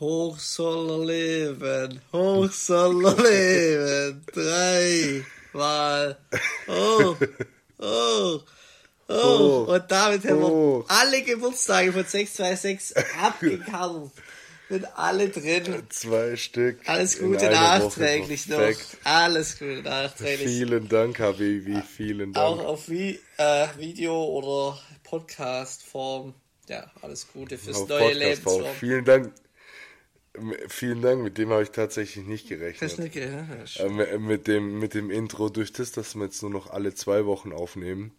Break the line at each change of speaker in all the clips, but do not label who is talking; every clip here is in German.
Hoch soll er leben, hoch soll er leben. Drei Mal. Oh, oh, oh. Und damit haben wir alle Geburtstage von 626 abgekarrt. Sind alle drin.
Zwei Stück.
Alles Gute nachträglich noch. Alles Gute nachträglich.
Vielen Dank, Habibi. Vielen Dank.
Auch auf Vi äh, Video- oder Podcast-Form. Ja, alles Gute fürs auf neue Leben.
Vielen Dank. Vielen Dank, mit dem habe ich tatsächlich nicht gerechnet.
Das nicht, ja,
äh, mit, dem, mit dem Intro, durch das, dass wir jetzt nur noch alle zwei Wochen aufnehmen,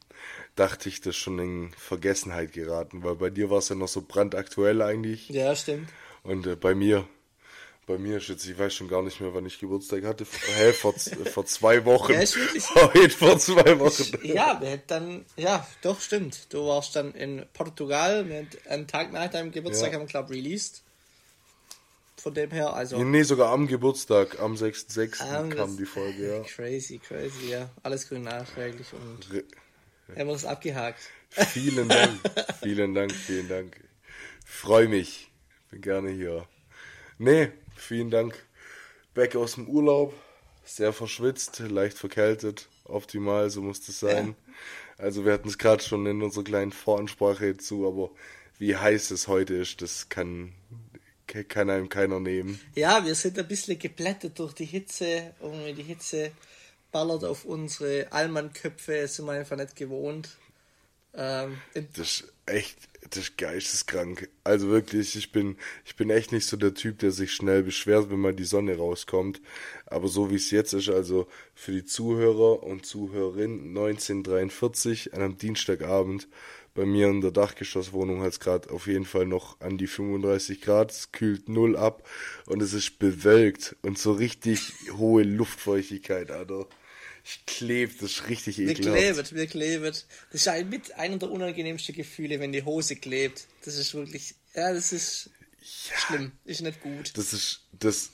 dachte ich, das schon in Vergessenheit geraten, weil bei dir war es ja noch so brandaktuell eigentlich.
Ja, stimmt.
Und äh, bei mir, bei mir ist jetzt, ich weiß schon gar nicht mehr, wann ich Geburtstag hatte. Hä, vor, vor zwei Wochen.
Ja, ist wirklich.
Heute vor zwei Wochen.
Ich, ja, dann, ja, doch, stimmt. Du warst dann in Portugal, wir einen Tag nach deinem Geburtstag ja. haben wir, glaube released von dem her. Also
nee, sogar am Geburtstag, am 6.6. Um, kam die Folge, ja.
Crazy, crazy, ja. Alles grün nachträglich und Re haben wir das abgehakt.
Vielen Dank, vielen Dank, vielen Dank. Freue mich, bin gerne hier. Nee, vielen Dank. Back aus dem Urlaub, sehr verschwitzt, leicht verkältet, optimal, so muss das sein. Ja. Also wir hatten es gerade schon in unserer kleinen Voransprache zu, aber wie heiß es heute ist, das kann kann einem keiner nehmen.
Ja, wir sind ein bisschen geblättert durch die Hitze. Irgendwie die Hitze ballert auf unsere Allmannköpfe, sind wir einfach nicht gewohnt. Ähm,
das ist echt, das ist geisteskrank. Also wirklich, ich bin, ich bin echt nicht so der Typ, der sich schnell beschwert, wenn mal die Sonne rauskommt. Aber so wie es jetzt ist, also für die Zuhörer und Zuhörerinnen 1943 an einem Dienstagabend bei mir in der Dachgeschosswohnung hat es gerade auf jeden Fall noch an die 35 Grad. Es kühlt null ab und es ist bewölkt und so richtig hohe Luftfeuchtigkeit, Alter. Ich klebe, das ist richtig
ekelhaft. Mir klebt, mir klebt. Das ist ein, mit einer der unangenehmsten Gefühle, wenn die Hose klebt. Das ist wirklich, ja, das ist ja, schlimm. Ist nicht gut.
Das ist, das,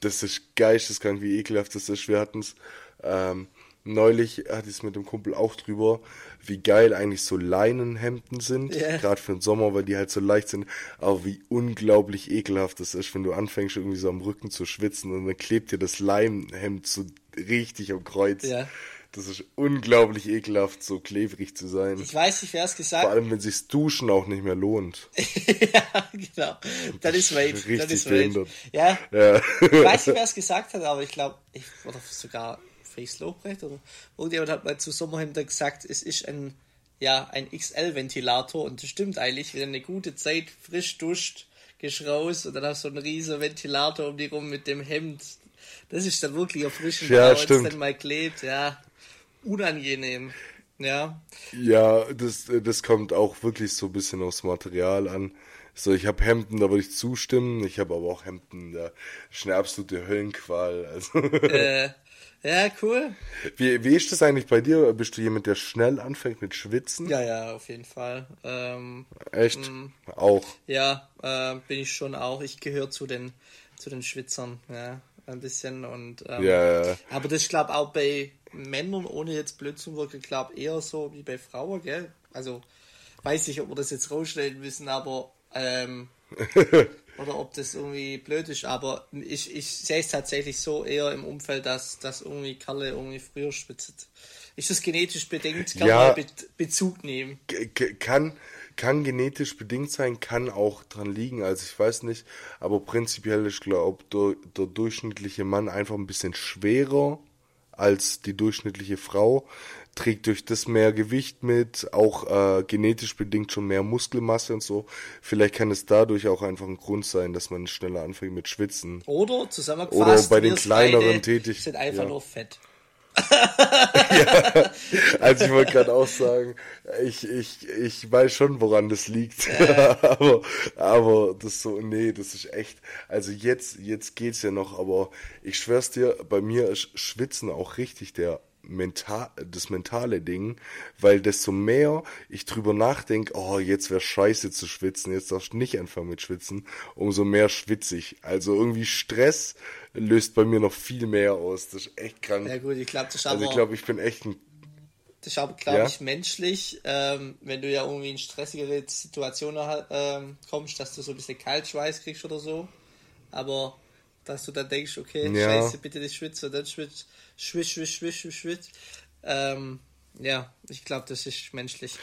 das ist geisteskrank, wie ekelhaft das ist. Wir hatten es, ähm, Neulich hatte ich es mit dem Kumpel auch drüber, wie geil eigentlich so Leinenhemden sind, yeah. gerade für den Sommer, weil die halt so leicht sind, aber wie unglaublich ekelhaft das ist, wenn du anfängst irgendwie so am Rücken zu schwitzen und dann klebt dir das Leinenhemd so richtig am Kreuz. Yeah. Das ist unglaublich ekelhaft, so klebrig zu sein.
Ich weiß nicht, wer es gesagt hat.
Vor allem, wenn sich Duschen auch nicht mehr lohnt.
ja, genau. Dann ist Wade. Richtig dann ist behindert. Ja. ja. ich weiß nicht, wer es gesagt hat, aber ich glaube, ich, oder sogar Face Lobrecht oder irgendjemand hat mal zu Sommerhemden gesagt, es ist ein, ja, ein XL-Ventilator und das stimmt eigentlich, wenn eine gute Zeit frisch duscht, gehst raus und dann hast du so einen riesen Ventilator um die rum mit dem Hemd. Das ist dann wirklich erfrischend,
ja, wenn es
dann mal klebt, ja. Unangenehm. Ja.
Ja, das, das kommt auch wirklich so ein bisschen aufs Material an. So, ich habe Hemden, da würde ich zustimmen. Ich habe aber auch Hemden, da ist eine absolute Höllenqual. Also.
Äh, ja, cool.
Wie, wie ist das eigentlich bei dir? Bist du jemand, der schnell anfängt mit Schwitzen?
Ja, ja, auf jeden Fall. Ähm,
Echt? Mh, mm. auch?
Ja, äh, bin ich schon auch. Ich gehöre zu den, zu den Schwitzern, ja, ein bisschen. Und, ähm,
ja, ja.
Aber das, glaube, auch bei Männern, ohne jetzt blöd zu wirken, glaube eher so wie bei Frauen, gell? Also, weiß ich, ob wir das jetzt rausstellen müssen, aber ähm, oder ob das irgendwie blöd ist, aber ich, ich sehe es tatsächlich so eher im Umfeld, dass, dass irgendwie Kalle irgendwie früher spitzt. Ist das genetisch bedingt? Kann ja, man Be Bezug nehmen?
Kann, kann genetisch bedingt sein, kann auch dran liegen, also ich weiß nicht, aber prinzipiell, ich glaube, der, der durchschnittliche Mann einfach ein bisschen schwerer als die durchschnittliche Frau trägt durch das mehr Gewicht mit, auch äh, genetisch bedingt schon mehr Muskelmasse und so. Vielleicht kann es dadurch auch einfach ein Grund sein, dass man schneller anfängt mit Schwitzen.
Oder zusammengefasst,
Oder bei den kleineren tätig.
sind einfach ja. nur fett.
ja, also ich wollte gerade auch sagen, ich, ich, ich weiß schon, woran das liegt. Aber, aber das so, nee, das ist echt. Also jetzt, jetzt geht's ja noch, aber ich schwör's dir, bei mir ist Schwitzen auch richtig der mental, das mentale Ding, weil desto mehr ich drüber nachdenke, oh, jetzt wäre scheiße zu schwitzen, jetzt darfst du nicht anfangen mit Schwitzen, umso mehr schwitze ich. Also irgendwie Stress löst bei mir noch viel mehr aus. Das ist echt krank.
Ja gut, ich glaube, das ist
Also ich glaube, ich bin echt ein
das ist aber, glaube ja? ich, menschlich, ähm, wenn du ja irgendwie in stressigere Situationen ähm, kommst, dass du so ein bisschen Kaltschweiß kriegst oder so. aber dass du dann denkst, okay, ja. scheiße, bitte nicht schwitzen, und dann schwitzt, schwitz, schwitz, schwitz, schwitz, schwitz. Ähm, ja, ich glaube, das ist menschlich.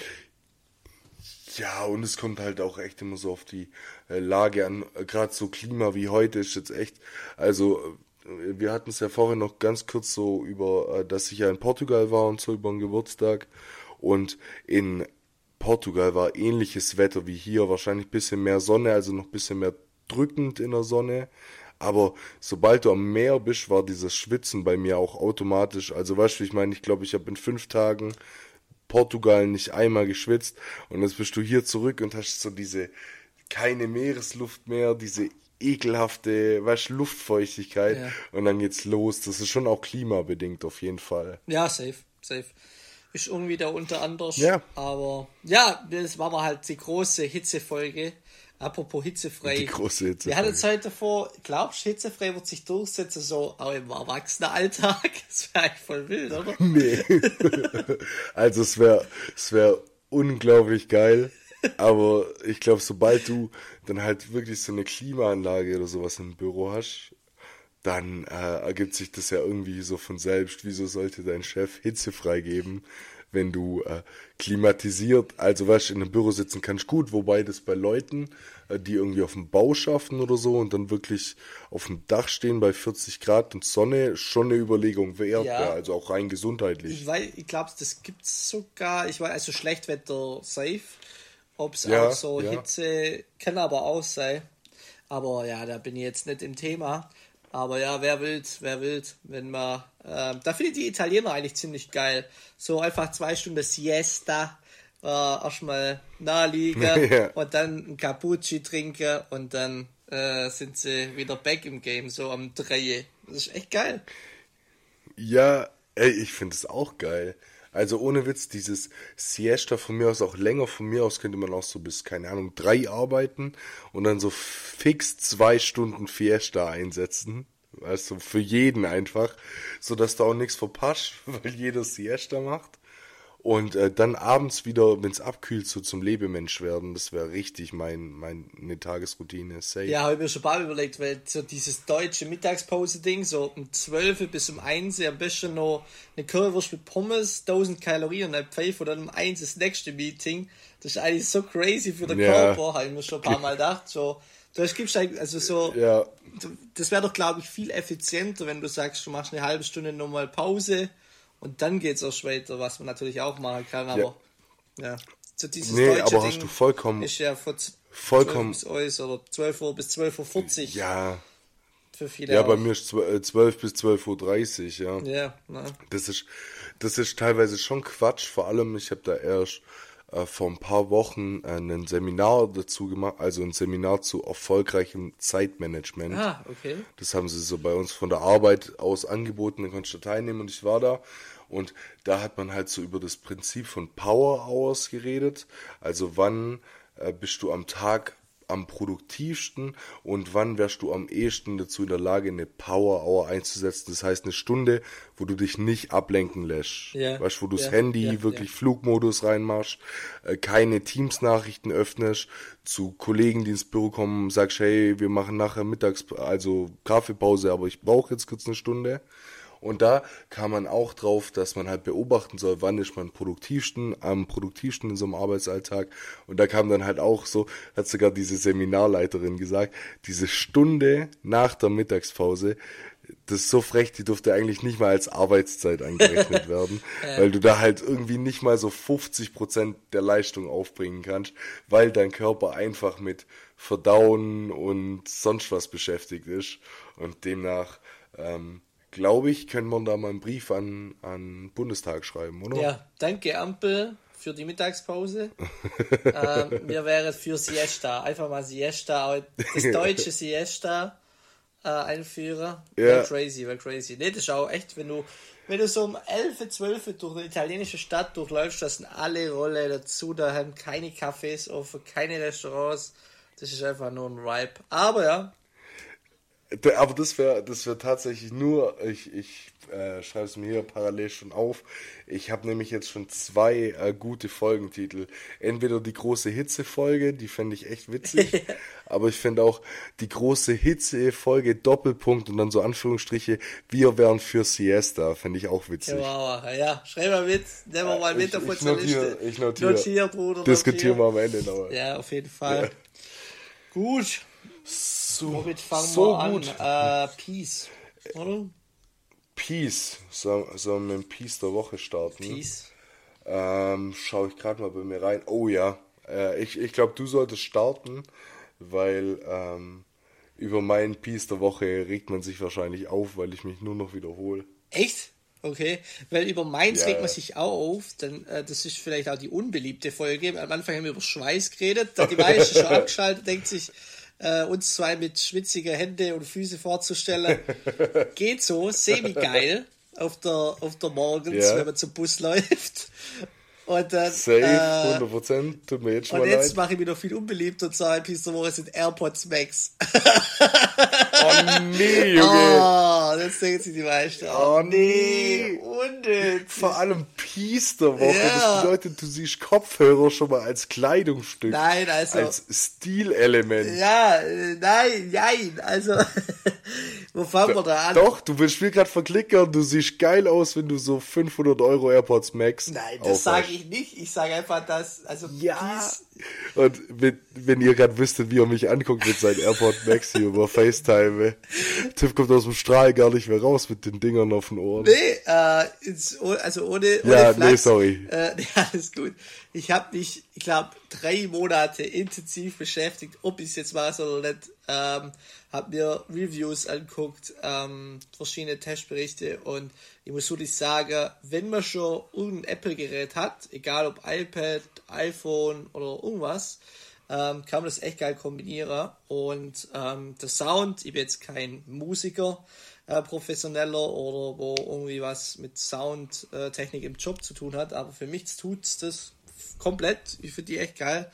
Ja, und es kommt halt auch echt immer so auf die äh, Lage an. Gerade so Klima wie heute ist jetzt echt, also äh, wir hatten es ja vorhin noch ganz kurz so über, äh, dass ich ja in Portugal war und so über den Geburtstag. Und in Portugal war ähnliches Wetter wie hier, wahrscheinlich ein bisschen mehr Sonne, also noch ein bisschen mehr drückend in der Sonne. Aber sobald du am Meer bist, war dieses Schwitzen bei mir auch automatisch. Also weißt du, ich meine, ich glaube, ich habe in fünf Tagen Portugal nicht einmal geschwitzt und jetzt bist du hier zurück und hast so diese keine Meeresluft mehr, diese ekelhafte, weißt Luftfeuchtigkeit ja. und dann geht's los. Das ist schon auch klimabedingt auf jeden Fall.
Ja, safe, safe ist irgendwie da unter anders. Ja. Aber ja, das war halt die große Hitzefolge. Apropos hitzefrei. Die große Hitzefrei. Wir hatten es heute davor, glaubst du, hitzefrei wird sich durchsetzen, so auch im Erwachsenenalltag? Das wäre eigentlich voll wild, oder? Nee.
also es wäre es wär unglaublich geil. Aber ich glaube, sobald du dann halt wirklich so eine Klimaanlage oder sowas im Büro hast, dann äh, ergibt sich das ja irgendwie so von selbst. Wieso sollte dein Chef Hitze freigeben, wenn du äh, klimatisiert, also weißt in einem Büro sitzen kannst, gut, wobei das bei Leuten, äh, die irgendwie auf dem Bau schaffen oder so und dann wirklich auf dem Dach stehen bei 40 Grad und Sonne, schon eine Überlegung wert, ja. also auch rein gesundheitlich.
Ich weiß, ich glaube, das gibt's sogar, ich weiß, also Schlechtwetter safe, ob es ja, auch so ja. Hitze, kann aber auch sein. Aber ja, da bin ich jetzt nicht im Thema. Aber ja, wer will, wer will, wenn man. Äh, da finde ich die Italiener eigentlich ziemlich geil. So einfach zwei Stunden Siesta, äh, erstmal naheliegen ja. und dann ein Cappucci trinken und dann äh, sind sie wieder back im Game, so am Dreie. Das ist echt geil.
Ja, ey, ich finde es auch geil. Also ohne Witz, dieses Siesta von mir aus auch länger, von mir aus könnte man auch so bis, keine Ahnung, drei arbeiten und dann so fix zwei Stunden Fiesta einsetzen. Du, für jeden einfach, so dass du auch nichts verpasst, weil jeder Siesta macht. Und äh, dann abends wieder, wenn es abkühlt, so zum Lebemensch werden, das wäre richtig mein, meine Tagesroutine.
Safe. Ja, habe ich mir schon ein paar überlegt, weil so dieses deutsche Mittagspause-Ding, so um 12 bis um 1 am besten noch eine Currywurst mit Pommes, 1000 Kalorien und ein Pfeife und dann um 1 das nächste Meeting. Das ist eigentlich so crazy für den ja. Körper, habe ich mir schon ein paar Mal gedacht. So, du gibst also so, ja. das wäre doch, glaube ich, viel effizienter, wenn du sagst, du machst eine halbe Stunde nochmal Pause und dann geht es auch weiter, was man natürlich auch machen kann, aber ja. ja. So dieses nee, aber Ding hast du vollkommen. Ist ja von vollkommen 12 bis oder 12 Uhr bis 12.40 Uhr.
Ja. Für viele. Ja, auch. bei mir ist 12 äh, bis 12.30 Uhr, ja. Ja, na. Das ist, das ist teilweise schon Quatsch, vor allem, ich habe da erst äh, vor ein paar Wochen äh, ein Seminar dazu gemacht, also ein Seminar zu erfolgreichem Zeitmanagement. Ah, okay. Das haben sie so bei uns von der Arbeit aus angeboten, da konntest du teilnehmen und ich war da und da hat man halt so über das Prinzip von Power Hours geredet. Also wann äh, bist du am Tag am produktivsten und wann wärst du am ehesten dazu in der Lage, eine Power Hour einzusetzen. Das heißt eine Stunde, wo du dich nicht ablenken lässt. Ja. Weißt wo du das ja, Handy ja, wirklich. Flugmodus reinmachst, äh, keine Teams-Nachrichten öffnest, zu Kollegen, die ins Büro kommen, sagst, hey, wir machen nachher mittags, also Kaffeepause, aber ich brauche jetzt kurz eine Stunde. Und da kam man auch drauf, dass man halt beobachten soll, wann ist man produktivsten, am produktivsten in so einem Arbeitsalltag. Und da kam dann halt auch so, hat sogar diese Seminarleiterin gesagt, diese Stunde nach der Mittagspause, das ist so frech, die durfte eigentlich nicht mal als Arbeitszeit eingerechnet werden, weil du da halt irgendwie nicht mal so 50 Prozent der Leistung aufbringen kannst, weil dein Körper einfach mit Verdauen und sonst was beschäftigt ist und demnach ähm, glaube ich, können wir da mal einen Brief an, an Bundestag schreiben, oder?
Ja, danke Ampel für die Mittagspause. ähm, wir wären für Siesta, einfach mal Siesta, das deutsche Siesta äh, einführen. Ja. Wäre crazy, wäre crazy. Nee, das ist auch echt, wenn du, wenn du so um 11, 12 durch eine italienische Stadt durchläufst, da sind alle Rolle dazu, da haben keine Cafés offen, keine Restaurants. Das ist einfach nur ein Vibe. Aber ja,
aber das wäre das wär tatsächlich nur, ich, ich äh, schreibe es mir hier parallel schon auf. Ich habe nämlich jetzt schon zwei äh, gute Folgentitel. Entweder die große Hitze-Folge, die fände ich echt witzig, aber ich finde auch die große Hitze-Folge Doppelpunkt und dann so Anführungsstriche, wir wären für Siesta, fände ich auch witzig.
Ja, ja, schreib mal mit, nehmen wir mal mit auf
unsere Liste. Ich notiere, notier, Bruder. Diskutieren wir am Ende
noch. Ja, auf jeden Fall. Ja. Gut. So, Womit fangen so wir gut. an? Äh, Peace, oder?
Peace. Sollen so wir mit dem Peace der Woche starten? Peace. Ähm, Schaue ich gerade mal bei mir rein. Oh ja. Äh, ich ich glaube, du solltest starten, weil ähm, über meinen Peace der Woche regt man sich wahrscheinlich auf, weil ich mich nur noch wiederhole.
Echt? Okay, weil über meins ja, regt man sich auch auf, denn äh, das ist vielleicht auch die unbeliebte Folge. Am Anfang haben wir über Schweiß geredet, da die meisten schon abgeschaltet, denkt sich, äh, uns zwei mit schwitziger Hände und Füße vorzustellen. Geht so, semi-geil auf der, auf der Morgens, ja. wenn man zum Bus läuft. Und dann, Safe, äh, 100%, tut mir jetzt schon Und jetzt leid. mache ich mir noch viel unbeliebt und sage, diese Woche sind AirPods Max. oh nee, Junge. Oh, das denken sich die meisten. Oh, oh nee.
Unnötig. Vor allem Peace der Woche. Ja. Das bedeutet, du siehst Kopfhörer schon mal als Kleidungsstück. Nein, also. Als Stilelement.
Ja, äh, nein, nein. Also, wo fangen wir da an?
Doch, du willst mir gerade verklickern. Du siehst geil aus, wenn du so 500 Euro AirPods Max
Nein, das sage ich nicht. Ich sage einfach, dass, also, ja. Peace.
Und wenn, wenn ihr gerade wüsstet, wie er mich anguckt mit seinen AirPod Max hier über FaceTime, Tiff kommt aus dem Strahl gar nicht mehr raus mit den Dingern auf den Ohren.
Nee, äh, also ohne, ohne Ja, Flachs, nee, sorry. Äh, ja, alles gut. Ich habe mich, ich glaube, drei Monate intensiv beschäftigt, ob ich es jetzt weiß oder nicht. Ähm, habe mir Reviews anguckt, ähm, verschiedene Testberichte und ich muss wirklich sagen, wenn man schon irgendein Apple-Gerät hat, egal ob iPad, iPhone oder irgendwas, ähm, kann man das echt geil kombinieren. Und ähm, der Sound, ich bin jetzt kein Musiker, äh, professioneller oder wo irgendwie was mit Soundtechnik äh, im Job zu tun hat, aber für mich tut es das komplett. Ich finde die echt geil.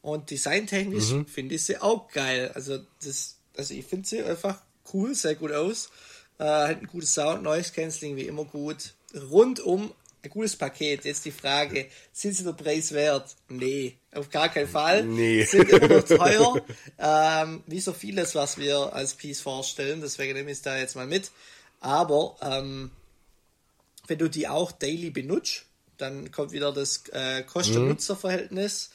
Und designtechnisch mhm. finde ich sie auch geil. Also, das, also ich finde sie einfach cool, sehr gut aus. Äh, hat ein gutes Sound, Noise Cancelling wie immer gut. Rundum ein gutes Paket. Jetzt die Frage, sind sie der Preis wert? Nee, auf gar keinen Fall. Nee. Sind immer noch teuer. ähm, wie so vieles, was wir als Piece vorstellen. Deswegen nehme ich es da jetzt mal mit. Aber ähm, wenn du die auch daily benutzt, dann kommt wieder das äh, Kosten-Nutzer-Verhältnis.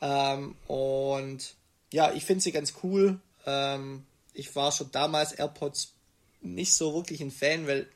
Ähm, und ja, ich finde sie ganz cool. Ähm, ich war schon damals AirPods nicht so wirklich ein Fan, weil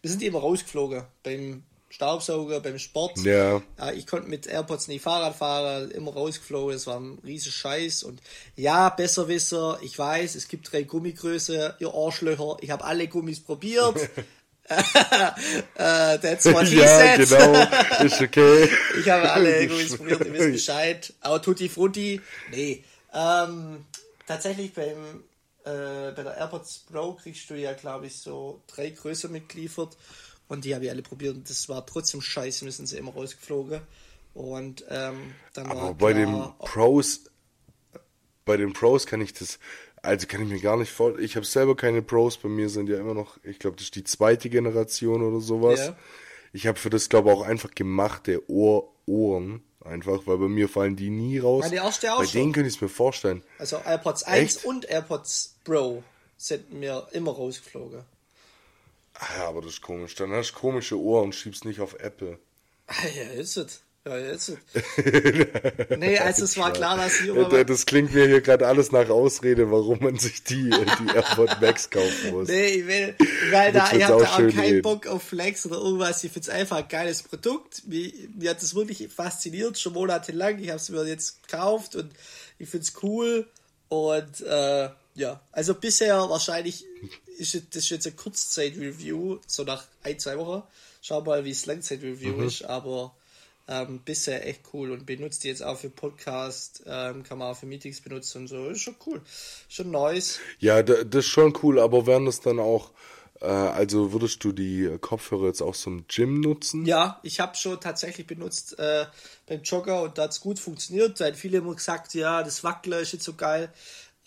wir sind immer rausgeflogen beim Staubsauger, beim Sport. Ja. ja. Ich konnte mit AirPods nie Fahrrad fahren, immer rausgeflogen, es war ein riesen Scheiß. Und ja, Besserwisser, ich weiß, es gibt drei Gummigröße, ihr Arschlöcher, ich habe alle Gummis probiert. uh, that's what he ja, said. genau, ist okay. ich habe alle Gummis probiert, ihr wisst Bescheid. Aber Tutti Frutti, nee. Ähm, tatsächlich beim äh, bei der AirPods Pro kriegst du ja, glaube ich, so drei Größe mitgeliefert. Und die habe ich alle probiert und das war trotzdem scheiße, müssen sie immer rausgeflogen. Und ähm, dann
Aber war bei den Pros, bei den Pros kann ich das, also kann ich mir gar nicht vorstellen. Ich habe selber keine Pros, bei mir sind ja immer noch, ich glaube, das ist die zweite Generation oder sowas. Ja. Ich habe für das, glaube ich, auch einfach gemachte Ohr Ohren. Einfach, weil bei mir fallen die nie raus. Die erste auch bei schon. denen könnte ich es mir vorstellen.
Also AirPods 1 Echt? und AirPods Pro sind mir immer rausgeflogen.
Ja, aber das ist komisch. Dann hast du komische Ohren und schiebst nicht auf Apple.
Ah, ja, ist es. Ja, jetzt. nee, also es war klar, dass
ich immer. Das klingt mir hier gerade alles nach Ausrede, warum man sich die, die AirPod Max kaufen muss. Nee, ich will,
weil da, ich habe da auch keinen. Bock auf Flex oder irgendwas. Ich finde es einfach ein geiles Produkt. Mir, mir hat das wirklich fasziniert, schon monatelang. Ich habe es mir jetzt gekauft und ich finde es cool. Und äh, ja, also bisher wahrscheinlich ist das jetzt ein Kurzzeit-Review, so nach ein, zwei Wochen. Schau mal, wie es Langzeit-Review mhm. ist, aber ähm, bisher echt cool und benutzt die jetzt auch für Podcast, ähm, kann man auch für Meetings benutzen und so. Ist schon cool. Schon Neues.
Ja, das ist schon cool, aber werden das dann auch, äh, also würdest du die Kopfhörer jetzt auch zum Gym nutzen?
Ja, ich habe schon tatsächlich benutzt äh, beim Jogger und da hat es gut funktioniert. Hat viele immer gesagt, ja, das Wackler ist jetzt so geil.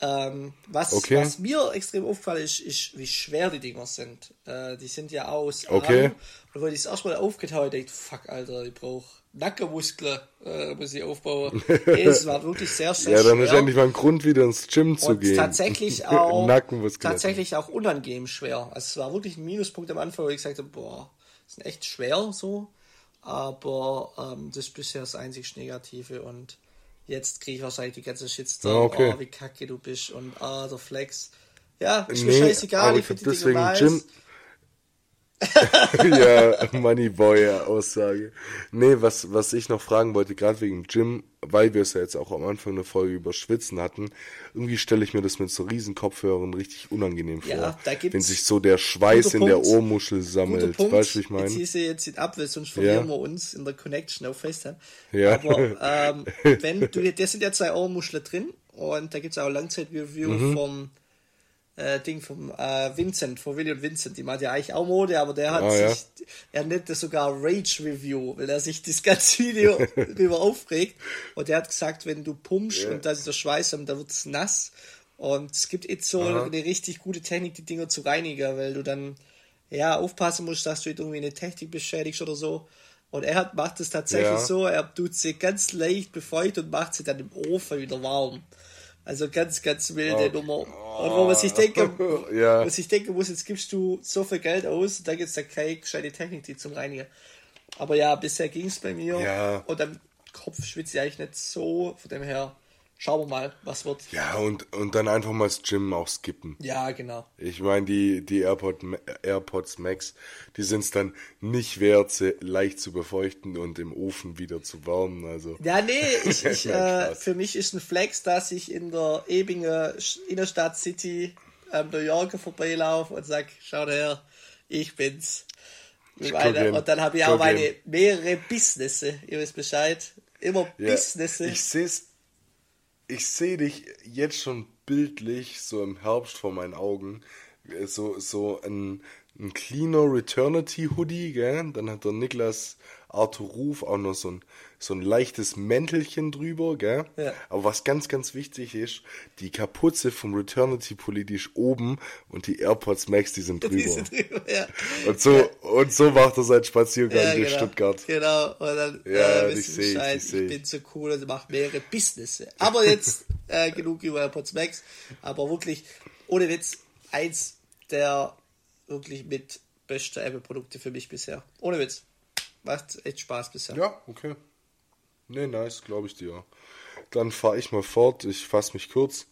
Ähm, was, okay. was mir extrem aufgefallen ist, ist, wie schwer die Dinger sind. Äh, die sind ja aus
okay. Arm.
Und wenn ich es erstmal aufgetaucht habe, dachte fuck, Alter, ich brauche Nackenmuskeln, äh, muss ich aufbauen. es war wirklich sehr, sehr
Ja, dann schwer. ist endlich mal ein Grund, wieder ins Gym zu
und
gehen.
tatsächlich auch, tatsächlich auch unangenehm schwer. Also es war wirklich ein Minuspunkt am Anfang, wo ich gesagt habe, boah, das ist echt schwer so. Aber ähm, das ist bisher das einzig Negative und jetzt kriege ich wahrscheinlich die ganze Shitstorm, ja, okay. oh, wie kacke du bist und ah, der Flex. Ja, ist mir scheißegal, ich finde deswegen Jim.
ja, Moneyboy-Aussage. Nee, was, was ich noch fragen wollte, gerade wegen Jim, weil wir es ja jetzt auch am Anfang eine Folge über Schwitzen hatten, irgendwie stelle ich mir das mit so riesen Kopfhörern richtig unangenehm vor. Ja, da gibt's wenn sich so der Schweiß in der Ohrmuschel sammelt. Weißt du, wie ich meine? Jetzt
hieß jetzt ab, sonst verlieren ja. wir uns in der Connection auf FaceTime. Ja. Aber ähm, wenn du, das sind ja zwei Ohrmuscheln drin und da gibt es auch Langzeit-Review mhm. vom äh, Ding vom äh, Vincent, von Willy und Vincent, die macht ja eigentlich auch Mode, aber der hat oh, sich, ja. er nennt das sogar Rage Review, weil er sich das ganze Video darüber aufregt. Und er hat gesagt, wenn du pumpst yeah. und da ist der Schweiß, dann wird es nass. Und es gibt jetzt so Aha. eine richtig gute Technik, die Dinger zu reinigen, weil du dann ja aufpassen musst, dass du irgendwie eine Technik beschädigst oder so. Und er hat, macht es tatsächlich ja. so, er tut sie ganz leicht befeucht und macht sie dann im Ofen wieder warm. Also ganz, ganz wilde oh. Nummer. Und wo man sich denken, ja. was ich denken muss, jetzt gibst du so viel Geld aus und da gibt es da keine gescheite Technik, die zum Reinigen. Aber ja, bisher ging es bei mir.
Ja.
Und am Kopf schwitze ich eigentlich nicht so, von dem her schauen wir mal, was wird.
Ja, und, und dann einfach mal das Gym auch skippen.
Ja, genau.
Ich meine, die, die AirPod, AirPods Max, die sind es dann nicht wert, sie leicht zu befeuchten und im Ofen wieder zu wärmen. Also.
Ja, nee, ich, ich, äh, für mich ist ein Flex, dass ich in der Ebinger Innerstadt City am New Yorker vorbeilaufe und sag, schau her, ich bin's. Ich und dann habe ich auch meine mehrere Businesses, ihr wisst Bescheid. Immer ja, Businesses.
Ich sehe ich sehe dich jetzt schon bildlich so im Herbst vor meinen Augen. So, so ein, ein cleaner Returnity Hoodie, gell? Dann hat der Niklas Arthur Ruf auch noch so ein, so ein leichtes Mäntelchen drüber, gell? Ja. Aber was ganz, ganz wichtig ist, die Kapuze vom Returnity ist oben und die AirPods Max, die sind drüber. Die sind drüber ja. Und so, ja. und so macht er seinen Spaziergang ja, durch
genau.
Stuttgart.
Genau, und dann, ja, äh, ich sehe ich, ich bin so cool und mache mehrere Business. Aber jetzt, äh, genug über AirPods Max, aber wirklich, ohne Witz, eins der wirklich mit beste Apple-Produkte für mich bisher. Ohne Witz. Macht echt Spaß bisher.
Ja, okay. Nee, nice, glaube ich dir. Dann fahre ich mal fort. Ich fasse mich kurz.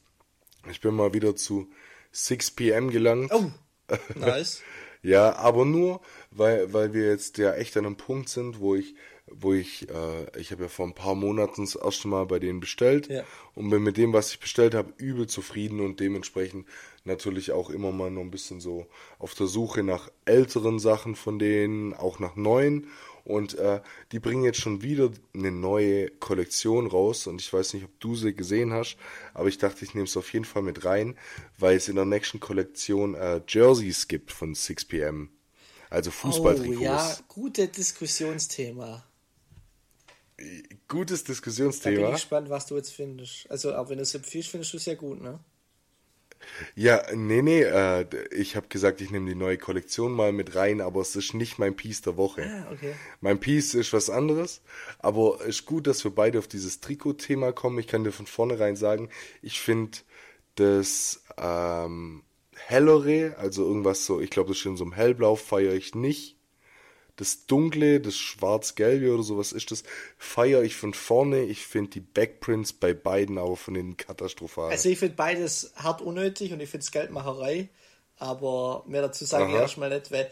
Ich bin mal wieder zu 6 p.m. gelangt.
Oh, nice.
ja, aber nur, weil, weil wir jetzt ja echt an einem Punkt sind, wo ich, wo ich, äh, ich habe ja vor ein paar Monaten das erste Mal bei denen bestellt
ja.
und bin mit dem, was ich bestellt habe, übel zufrieden und dementsprechend natürlich auch immer mal noch ein bisschen so auf der Suche nach älteren Sachen von denen, auch nach neuen und äh, die bringen jetzt schon wieder eine neue Kollektion raus. Und ich weiß nicht, ob du sie gesehen hast, aber ich dachte, ich nehme es auf jeden Fall mit rein, weil es in der nächsten Kollektion äh, Jerseys gibt von 6pm. Also Fußballtrikots. Oh, ja,
gutes Diskussionsthema.
Gutes Diskussionsthema. Da bin
ich gespannt, was du jetzt findest. Also, auch wenn du es empfiehlst, findest du es ja gut, ne?
Ja, nee, nee, äh, ich habe gesagt, ich nehme die neue Kollektion mal mit rein, aber es ist nicht mein Piece der Woche.
Ah, okay.
Mein Piece ist was anderes, aber es ist gut, dass wir beide auf dieses Trikot-Thema kommen. Ich kann dir von vornherein sagen, ich finde das ähm, hellere, also irgendwas so, ich glaube, das ist in so einem Hellblau, feiere ich nicht das Dunkle, das Schwarz-Gelbe oder sowas ist das, feiere ich von vorne. Ich finde die Backprints bei beiden aber von den katastrophal.
Also ich finde beides hart unnötig und ich finde es Geldmacherei. Aber mehr dazu sage ich erstmal nicht, weil,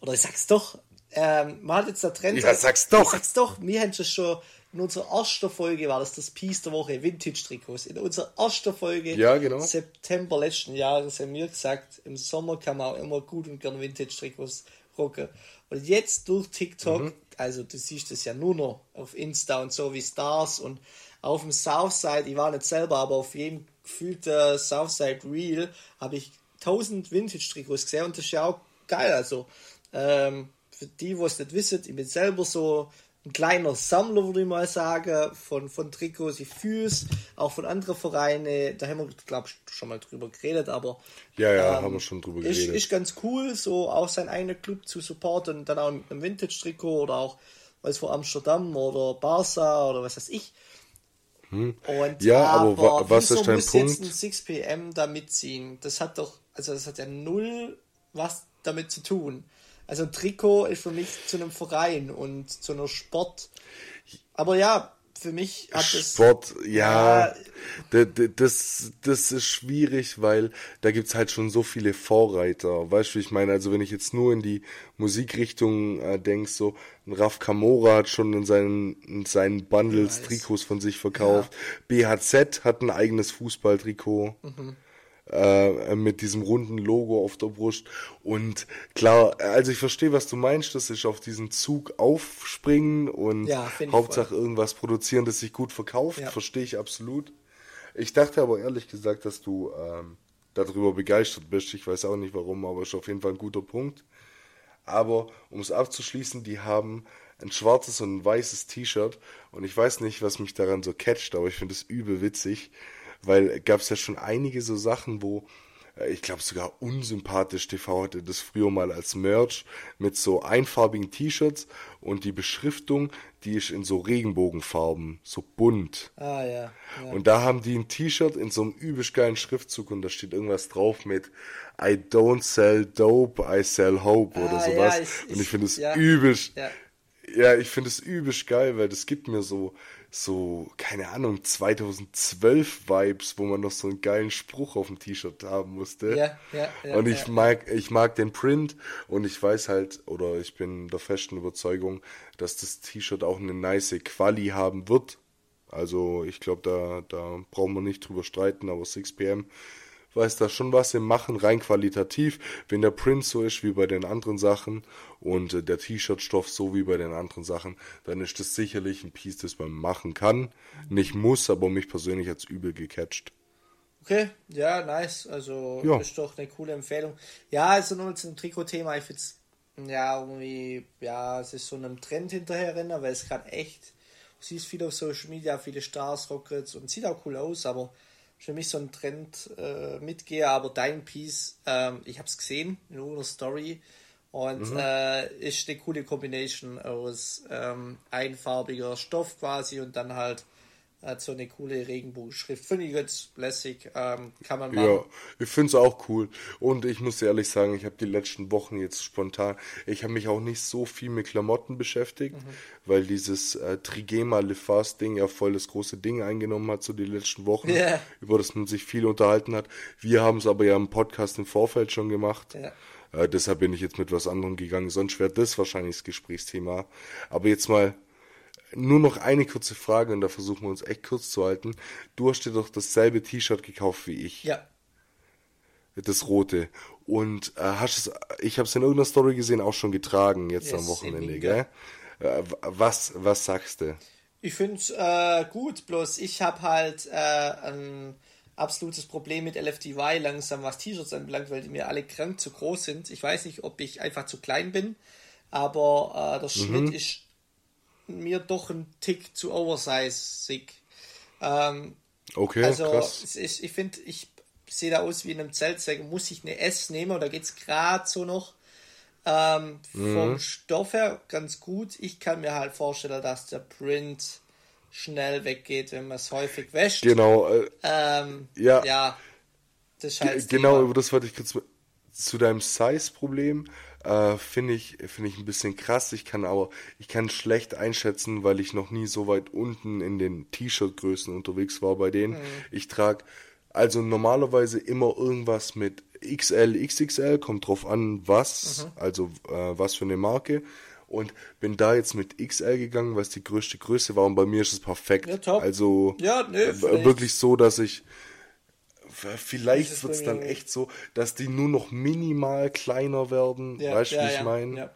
oder ich sag's doch, ähm, man hat jetzt der Trend.
Ja, sag's doch. Ich
sag's doch, wir haben es schon in unserer ersten Folge war das das Piece der Woche, Vintage-Trikots. In unserer ersten Folge,
ja, genau.
September letzten Jahres, haben wir gesagt, im Sommer kann man auch immer gut und gerne Vintage-Trikots rocken. Und jetzt durch TikTok, mhm. also du siehst es ja nur noch auf Insta und so wie Stars und auf dem Southside, ich war nicht selber, aber auf jedem gefühlten Southside Reel habe ich 1000 Vintage-Trikots gesehen und das ist ja auch geil. Also, ähm, für die, die es nicht wissen, ich bin selber so ein kleiner Sammler, würde ich mal sagen, von, von Trikots. Ich fühle es, auch von anderen Vereinen. Da haben wir, glaube ich, schon mal drüber geredet, aber.
Ja, ja, ähm, haben wir schon drüber
geredet. Ist, ist ganz cool, so auch seinen eigenen Club zu supporten und dann auch einem Vintage-Trikot oder auch, weiß vor Amsterdam oder Barca oder was weiß ich.
Hm. Und ja, aber, aber was ist dein
muss Punkt? jetzt ein 6pm da mitziehen? Das hat doch, also das hat ja null was damit zu tun. Also ein Trikot ist für mich zu einem Verein und zu einer Sport. Aber ja, für mich
hat es. Sport, ja. ja. Das, das ist schwierig, weil da gibt es halt schon so viele Vorreiter. Weißt du, wie ich meine? Also, wenn ich jetzt nur in die Musikrichtung äh, denke, so Raf Kamora hat schon in seinen, in seinen Bundles. Trikots von sich verkauft. Ja. BHZ hat ein eigenes Fußballtrikot. Mhm äh, mit diesem runden Logo auf der Brust. Und klar, also ich verstehe, was du meinst, das ist auf diesen Zug aufspringen und ja, Hauptsache irgendwas produzieren, das sich gut verkauft, ja. verstehe ich absolut. Ich dachte aber ehrlich gesagt, dass du ähm, darüber begeistert bist. Ich weiß auch nicht warum, aber ist auf jeden Fall ein guter Punkt. Aber um es abzuschließen, die haben ein schwarzes und ein weißes T-Shirt und ich weiß nicht, was mich daran so catcht, aber ich finde es übel witzig weil gab es ja schon einige so Sachen, wo äh, ich glaube sogar unsympathisch TV hatte das früher mal als Merch mit so einfarbigen T-Shirts und die Beschriftung, die ist in so Regenbogenfarben, so bunt.
Ah ja. ja.
Und da haben die ein T-Shirt in so einem übelst geilen Schriftzug und da steht irgendwas drauf mit I don't sell dope, I sell hope ah, oder sowas. Ja, ich, und ich finde es ja, übelst. Ja. ja, ich finde es übelst geil, weil das gibt mir so so, keine Ahnung, 2012 Vibes, wo man noch so einen geilen Spruch auf dem T-Shirt haben musste.
Ja, ja, ja.
Und ich
ja,
mag, ich mag den Print und ich weiß halt, oder ich bin der festen Überzeugung, dass das T-Shirt auch eine nice Quali haben wird. Also ich glaube, da, da brauchen wir nicht drüber streiten, aber 6pm weiß da schon was im Machen, rein qualitativ. Wenn der Print so ist wie bei den anderen Sachen und äh, der T-Shirt-Stoff so wie bei den anderen Sachen, dann ist das sicherlich ein Piece, das man machen kann. Nicht muss, aber mich persönlich hat es übel gecatcht.
Okay, ja, nice. Also ja. ist doch eine coole Empfehlung. Ja, also nur zum Trikot-Thema, ich finde es ja irgendwie, ja, es ist so einem Trend hinterherrennen, weil es gerade echt, du siehst viel auf Social Media, viele Stars, Rockets und sieht auch cool aus, aber für mich so ein Trend äh, mitgehe, aber dein Piece, ähm, ich habe es gesehen in irgendeiner Story und mhm. äh, ist eine coole Kombination aus ähm, einfarbiger Stoff quasi und dann halt hat so eine coole Regenbogenschrift. Finde ich jetzt lässig. Ähm, kann man machen. Ja,
ich finde es auch cool. Und ich muss ehrlich sagen, ich habe die letzten Wochen jetzt spontan, ich habe mich auch nicht so viel mit Klamotten beschäftigt, mhm. weil dieses äh, Trigema Lefas Ding ja voll das große Ding eingenommen hat, so die letzten Wochen, yeah. über das man sich viel unterhalten hat. Wir haben es aber ja im Podcast im Vorfeld schon gemacht. Ja. Äh, deshalb bin ich jetzt mit was anderem gegangen. Sonst wäre das wahrscheinlich das Gesprächsthema. Aber jetzt mal nur noch eine kurze Frage und da versuchen wir uns echt kurz zu halten. Du hast dir doch dasselbe T-Shirt gekauft wie ich.
Ja.
Das rote. Und äh, hast es, ich habe es in irgendeiner Story gesehen, auch schon getragen jetzt yes, am Wochenende, gell? Äh, was, was sagst du?
Ich finde es äh, gut, bloß ich habe halt äh, ein absolutes Problem mit LFDY langsam, was T-Shirts anbelangt, weil die mir alle krank zu groß sind. Ich weiß nicht, ob ich einfach zu klein bin, aber äh, der Schnitt mhm. ist mir doch ein Tick zu oversizig. Ähm,
okay,
also krass. Ist, ich finde, ich sehe da aus wie in einem Zeltsäger. Muss ich eine S nehmen oder geht es gerade so noch? Ähm, mhm. Vom Stoff her ganz gut. Ich kann mir halt vorstellen, dass der Print schnell weggeht, wenn man es häufig wäscht.
Genau.
Äh, ähm, ja. ja.
Das ist halt genau, über das wollte ich kurz zu deinem Size-Problem. Äh, finde ich, finde ich ein bisschen krass. Ich kann aber, ich kann schlecht einschätzen, weil ich noch nie so weit unten in den T-Shirt-Größen unterwegs war bei denen. Mhm. Ich trage also normalerweise immer irgendwas mit XL, XXL, kommt drauf an, was, mhm. also äh, was für eine Marke. Und bin da jetzt mit XL gegangen, weil es die größte Größe war und bei mir ist es perfekt. Ja. Also
ja, nee,
äh, wirklich so, dass ich Vielleicht wird es dann echt so, dass die nur noch minimal kleiner werden. Ja, weißt du, ja, wie ich ja, meine? Ja.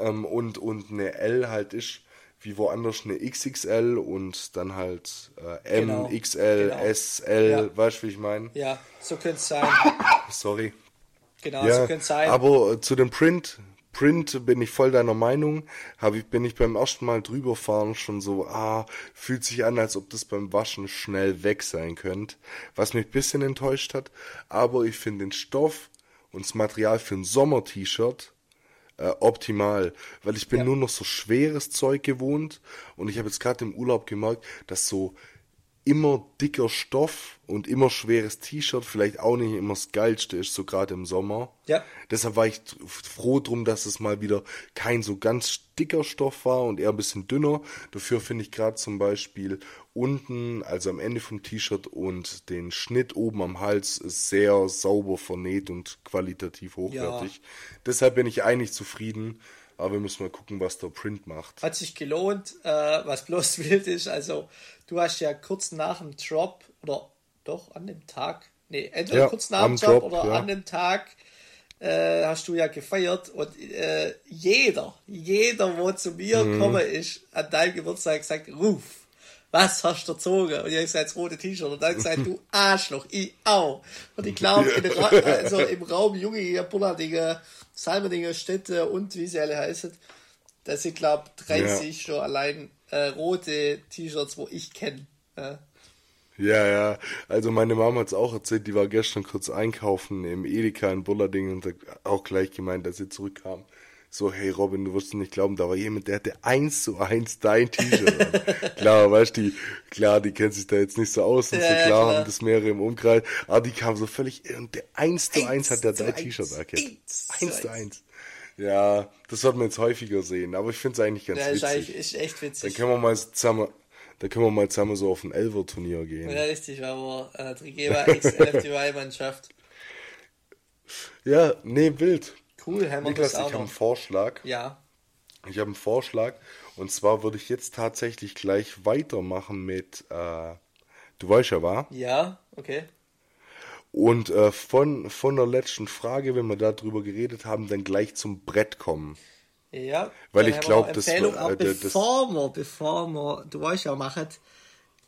Ähm, und, und eine L halt ist wie woanders eine XXL und dann halt äh, M, genau, XL, genau. S, L, ja. weißt du, wie ich meine?
Ja, so könnte es sein.
Sorry.
Genau, so könnte es sein.
Aber äh, zu dem Print Print bin ich voll deiner Meinung. Hab ich, bin ich beim ersten Mal drüberfahren schon so, ah, fühlt sich an, als ob das beim Waschen schnell weg sein könnte. Was mich ein bisschen enttäuscht hat. Aber ich finde den Stoff und das Material für ein Sommer-T-Shirt äh, optimal, weil ich bin ja. nur noch so schweres Zeug gewohnt und ich habe jetzt gerade im Urlaub gemerkt, dass so immer dicker Stoff und immer schweres T-Shirt vielleicht auch nicht immer das geilste ist, so gerade im Sommer. Ja. Deshalb war ich froh drum, dass es mal wieder kein so ganz dicker Stoff war und eher ein bisschen dünner. Dafür finde ich gerade zum Beispiel unten, also am Ende vom T-Shirt und den Schnitt oben am Hals ist sehr sauber vernäht und qualitativ hochwertig. Ja. Deshalb bin ich eigentlich zufrieden. Aber wir müssen mal gucken, was der Print macht.
Hat sich gelohnt, äh, was bloß wild ist. Also, du hast ja kurz nach dem Drop, oder doch an dem Tag, nee, entweder ja, kurz nach dem Drop, Drop oder ja. an dem Tag äh, hast du ja gefeiert und äh, jeder, jeder, wo zu mir mhm. gekommen ist, an deinem Geburtstag gesagt, ruf, was hast du erzogen? Und ich habe gesagt, das rote T-Shirt. Und dann gesagt, du Arschloch, ich auch. Und ich glaube, also im Raum Junge, Bullardinge, Salmerdinge, Städte und wie sie alle heißen, da sind, glaube ich, 30 ja. schon allein äh, rote T-Shirts, wo ich kenne. Ja.
Ja, ja. Also meine Mama hat es auch erzählt, die war gestern kurz einkaufen im Edeka in Bullerding und hat auch gleich gemeint, als sie zurückkam. So, hey Robin, du wirst es nicht glauben, da war jemand, der hatte eins zu eins dein T-Shirt. klar, weißt du, klar, die kennt sich da jetzt nicht so aus und ja, so klar, klar, haben das mehrere im Umkreis, aber die kam so völlig, und der eins zu eins hat der dein T-Shirt erkannt. Eins zu eins. Ja, das wird man jetzt häufiger sehen, aber ich finde es eigentlich ganz ja, witzig. Ja, ist, ist echt witzig. Dann können wir mal zusammen, da können wir mal zusammen so auf ein Elver-Turnier gehen.
Ja, richtig, weil wir äh, Trigema X-LFTY-Mannschaft.
Ja, nee, wild. Cool, wir Niklas, das ich habe einen Vorschlag.
Ja.
Ich habe einen Vorschlag. Und zwar würde ich jetzt tatsächlich gleich weitermachen mit, äh, du weißt ja, war?
Ja, okay.
Und äh, von, von der letzten Frage, wenn wir darüber geredet haben, dann gleich zum Brett kommen.
Ja.
Weil ich glaube, das
war. Äh, bevor wir, bevor wir, du weißt ja, machen,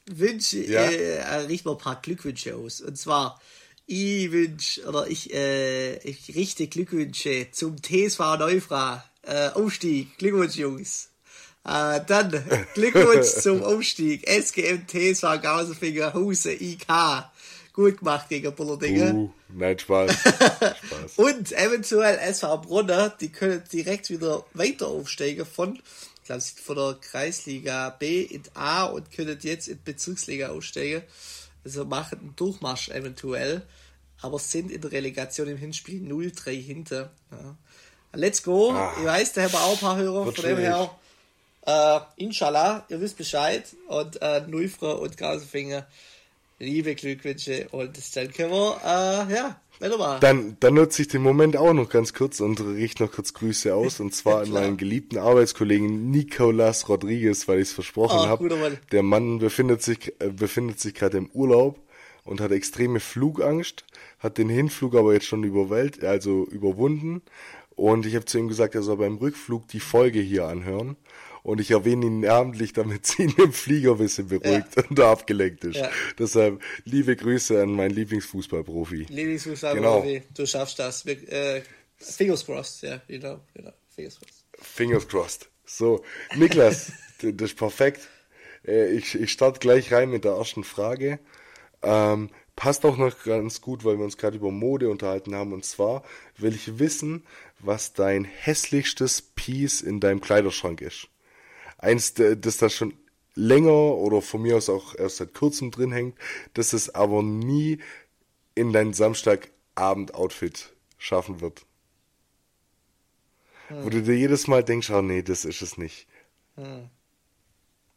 wünsche, ja. äh, richten wir ein paar Glückwünsche aus. Und zwar, ich wünsche, oder ich, äh, ich richte Glückwünsche zum TSV Neufra, äh, Aufstieg. Glückwunsch, Jungs. Äh, dann Glückwunsch zum Aufstieg. SGM TSV Gausenfinger Huse IK gut gemacht gegen Bullerdinge. Uh,
nein, Spaß. Spaß.
Und eventuell SV Brunner, die können direkt wieder weiter aufsteigen von, ich glaube, von der Kreisliga B in A und können jetzt in Bezirksliga aufsteigen. Also machen einen Durchmarsch eventuell, aber sind in der Relegation im Hinspiel 0-3 hinter. Ja. Let's go. Ah, ich weiß, da haben wir auch ein paar Hörer, von dem her. Äh, inshallah, ihr wisst Bescheid. Und äh, Nulfra und Gasenfinger liebe Glückwünsche und dann können wir, äh, ja.
Dann, dann nutze ich den Moment auch noch ganz kurz und richte noch kurz Grüße aus und zwar an meinen geliebten Arbeitskollegen Nicolas Rodriguez, weil ich es versprochen oh, habe. Der Mann befindet sich, äh, befindet sich gerade im Urlaub und hat extreme Flugangst, hat den Hinflug aber jetzt schon überwält, also überwunden. Und ich habe zu ihm gesagt, er soll beim Rückflug die Folge hier anhören. Und ich erwähne ihn namentlich, damit sie ihn im Flieger ein bisschen beruhigt ja. und abgelenkt ist. Ja. Deshalb liebe Grüße an meinen Lieblingsfußballprofi.
Lieblingsfußballprofi, genau. du schaffst das. Äh, fingers crossed, ja, you know, fingers crossed.
Fingers crossed. So, Niklas, das ist perfekt. Äh, ich, ich starte gleich rein mit der ersten Frage. Ähm, passt auch noch ganz gut, weil wir uns gerade über Mode unterhalten haben. Und zwar will ich wissen, was dein hässlichstes Piece in deinem Kleiderschrank ist eins, das da schon länger oder von mir aus auch erst seit kurzem drin hängt, das es aber nie in dein Samstagabend-Outfit schaffen wird. Hm. Wo du dir jedes Mal denkst, oh nee, das ist es nicht. Hm.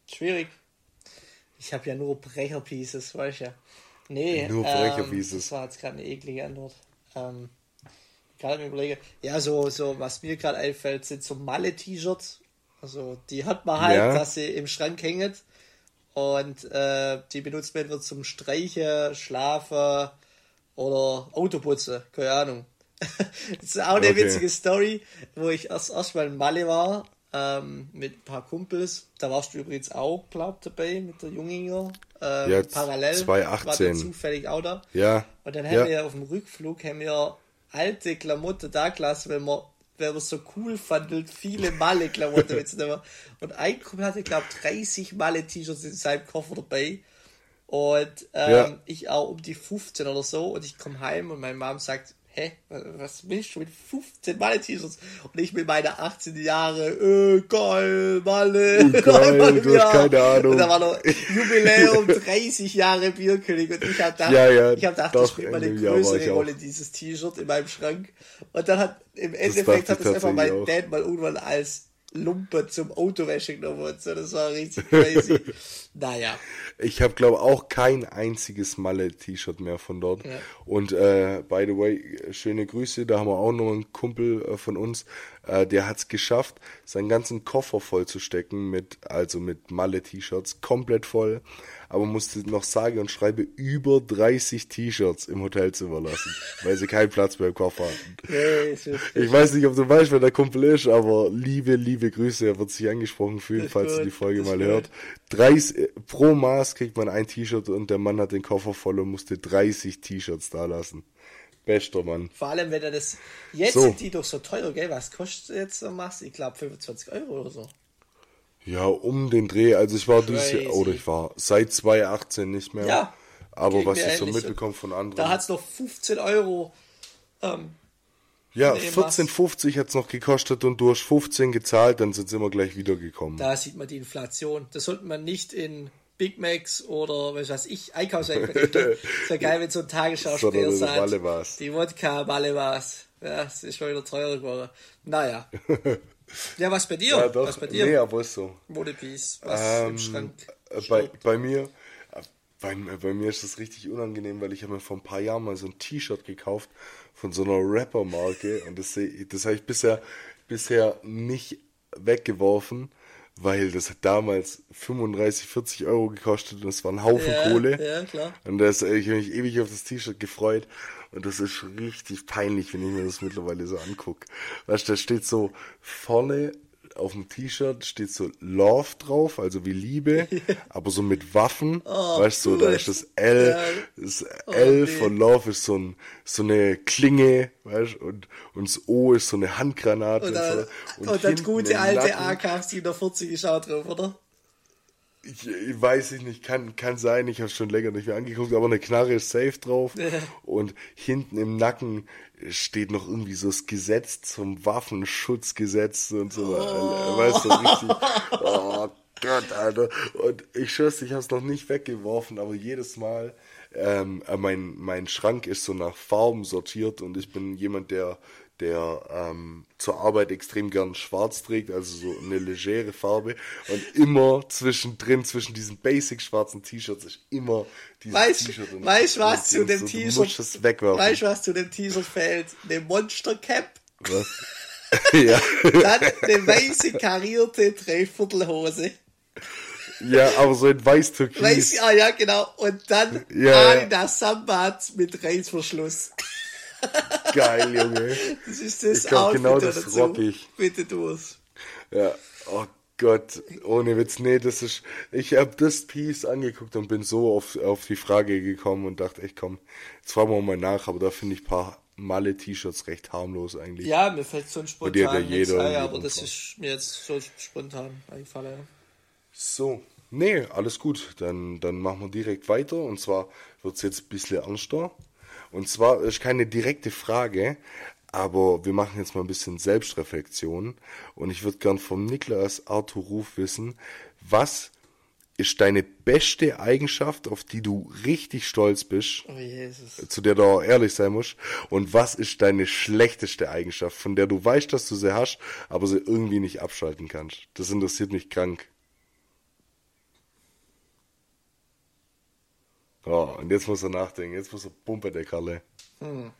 Schwierig. Ich habe ja nur Brecherpieces, weißt du ja. Nee, nur Brecherpieces. Ähm, das war jetzt gerade eine eklige Antwort. Ähm, gerade mir überlege, ja, so, so, was mir gerade einfällt, sind so Malle-T-Shirts also die hat man halt, ja. dass sie im Schrank hängt und äh, die benutzt man entweder zum Streichen, Schlafen oder Autoputzen, keine Ahnung. das ist auch eine okay. witzige Story, wo ich erst erstmal in Malle war ähm, mit ein paar Kumpels. Da warst du übrigens auch, glaub dabei mit der Junginger. Ähm, ja, parallel 2018. war zufällig auch da.
Ja.
Und dann haben ja. wir auf dem Rückflug haben wir alte Klamotten da gelassen, weil wir weil man so cool fand und viele Malle-Klamotten mitzunehmen. Und ein Kumpel hatte, glaube ich, 30 Malle-T-Shirts in seinem Koffer dabei. Und ähm, ja. ich auch um die 15 oder so. Und ich komme heim und meine Mom sagt, hä, was willst du mit 15 Malle-T-Shirts? Und ich mit meiner 18 Jahre, äh, geil, Malle. Uh, geil, du hast keine Ahnung. Und da war noch Jubiläum, 30 Jahre Bierkönig. Und ich habe gedacht, ja, ja, ich habe gedacht, doch, ich spiele mal eine größere Rolle, dieses T-Shirt in meinem Schrank. Und dann hat, im Endeffekt hat das einfach mein Dad mal irgendwann als Lumpe zum und so. Das war richtig crazy. naja.
Ich habe, glaube auch kein einziges Malle-T-Shirt mehr von dort. Ja. Und äh, by the way, schöne Grüße. Da haben wir auch noch einen Kumpel äh, von uns, äh, der hat es geschafft, seinen ganzen Koffer voll zu stecken mit, also mit Malle-T-Shirts, komplett voll aber musste noch sage und schreibe über 30 T-Shirts im Hotelzimmer lassen, weil sie keinen Platz mehr im Koffer hatten. ich weiß nicht, ob du weißt, wer der Kumpel ist, aber liebe, liebe Grüße, er wird sich angesprochen fühlen, falls du die Folge mal hört. 30, pro Maß kriegt man ein T-Shirt und der Mann hat den Koffer voll und musste 30 T-Shirts da lassen. Bester Mann.
Vor allem, wenn er das. Jetzt so. sind die doch so teuer, gell? Was kostet jetzt so Maß? Ich glaube 25 Euro oder so.
Ja, um den Dreh. Also ich war dieses Jahr, oder ich war seit 2018 nicht mehr. Ja. Aber was ich so mitbekomme von anderen.
Da hat es noch 15 Euro. Ähm,
ja, 14,50 hat es noch gekostet und du hast 15 gezahlt, dann sind sie immer gleich wiedergekommen.
Da sieht man die Inflation. Das sollte man nicht in Big Macs oder was weiß ich, Einkaufswagen ja geil, wenn so ein Tagesschauspieler sagt. Die Wodka Malevas. Ja, das ist schon wieder teurer geworden. Naja. Ja, was bei dir? Ja, doch. Was bei dir?
Nee, aber so.
Modepiece, was
ähm, im Schrank äh, bei, bei mir, äh, bei, bei mir ist das richtig unangenehm, weil ich habe mir vor ein paar Jahren mal so ein T-Shirt gekauft von so einer Rapper-Marke und das, das habe ich bisher, bisher nicht weggeworfen, weil das hat damals 35, 40 Euro gekostet und es war ein Haufen ja, Kohle. Ja, klar. Und das, ich habe mich ewig auf das T-Shirt gefreut und das ist richtig peinlich, wenn ich mir das mittlerweile so angucke. Weißt du, da steht so vorne auf dem T-Shirt steht so Love drauf, also wie Liebe, aber so mit Waffen. Oh, weißt du, da ist das L, das oh, L nee. von Love ist so, ein, so eine Klinge, weißt du, und, und das O ist so eine Handgranate. Und,
dann, und, und das gute alte AK-47 ist auch drauf, oder?
Ich, ich, weiß ich nicht, kann, kann sein, ich habe es schon länger nicht mehr angeguckt, aber eine Knarre ist safe drauf. und hinten im Nacken steht noch irgendwie so das Gesetz zum Waffenschutzgesetz und so. Oh. Weißt du, richtig. Oh Gott, Alter. Und ich schwör's, ich habe es noch nicht weggeworfen, aber jedes Mal, ähm, äh, mein, mein Schrank ist so nach Farben sortiert und ich bin jemand, der der ähm, zur Arbeit extrem gern schwarz trägt, also so eine legere Farbe. Und immer zwischendrin, zwischen diesen basic schwarzen T-Shirts ist immer
dieses T-Shirt. Weißt du, was zu dem T-Shirt Weißt du, was zu dem T-Shirt fällt? Eine Monster Cap. Was? ja. Dann eine weiße karierte Dreiviertelhose.
Ja, aber so ein weiß-türkis.
Weiß, ah, ja, genau. Und dann ja, Adidas ja. Sambat mit Reißverschluss.
Geil, Junge.
Das ist das ich glaub, genau das dazu. rock ich. Bitte
durch. Ja, oh Gott, ohne Witz, nee, das ist, ich habe das Piece angeguckt und bin so auf, auf die Frage gekommen und dachte, echt komm, jetzt fragen wir mal nach, aber da finde ich ein paar Malle-T-Shirts recht harmlos eigentlich.
Ja, mir fällt so ein spontan ja jeder ein, aber das ist mir jetzt so spontan eingefallen.
So, nee, alles gut, dann, dann machen wir direkt weiter und zwar wird es jetzt ein bisschen ernster. Und zwar ist keine direkte Frage, aber wir machen jetzt mal ein bisschen Selbstreflexion. Und ich würde gern vom Niklas Arthur Ruf wissen, was ist deine beste Eigenschaft, auf die du richtig stolz bist,
oh
zu der du auch ehrlich sein musst? Und was ist deine schlechteste Eigenschaft, von der du weißt, dass du sie hast, aber sie irgendwie nicht abschalten kannst? Das interessiert mich krank. Ja, und jetzt muss er nachdenken, jetzt muss er pumpen, der Kalle.
Hm.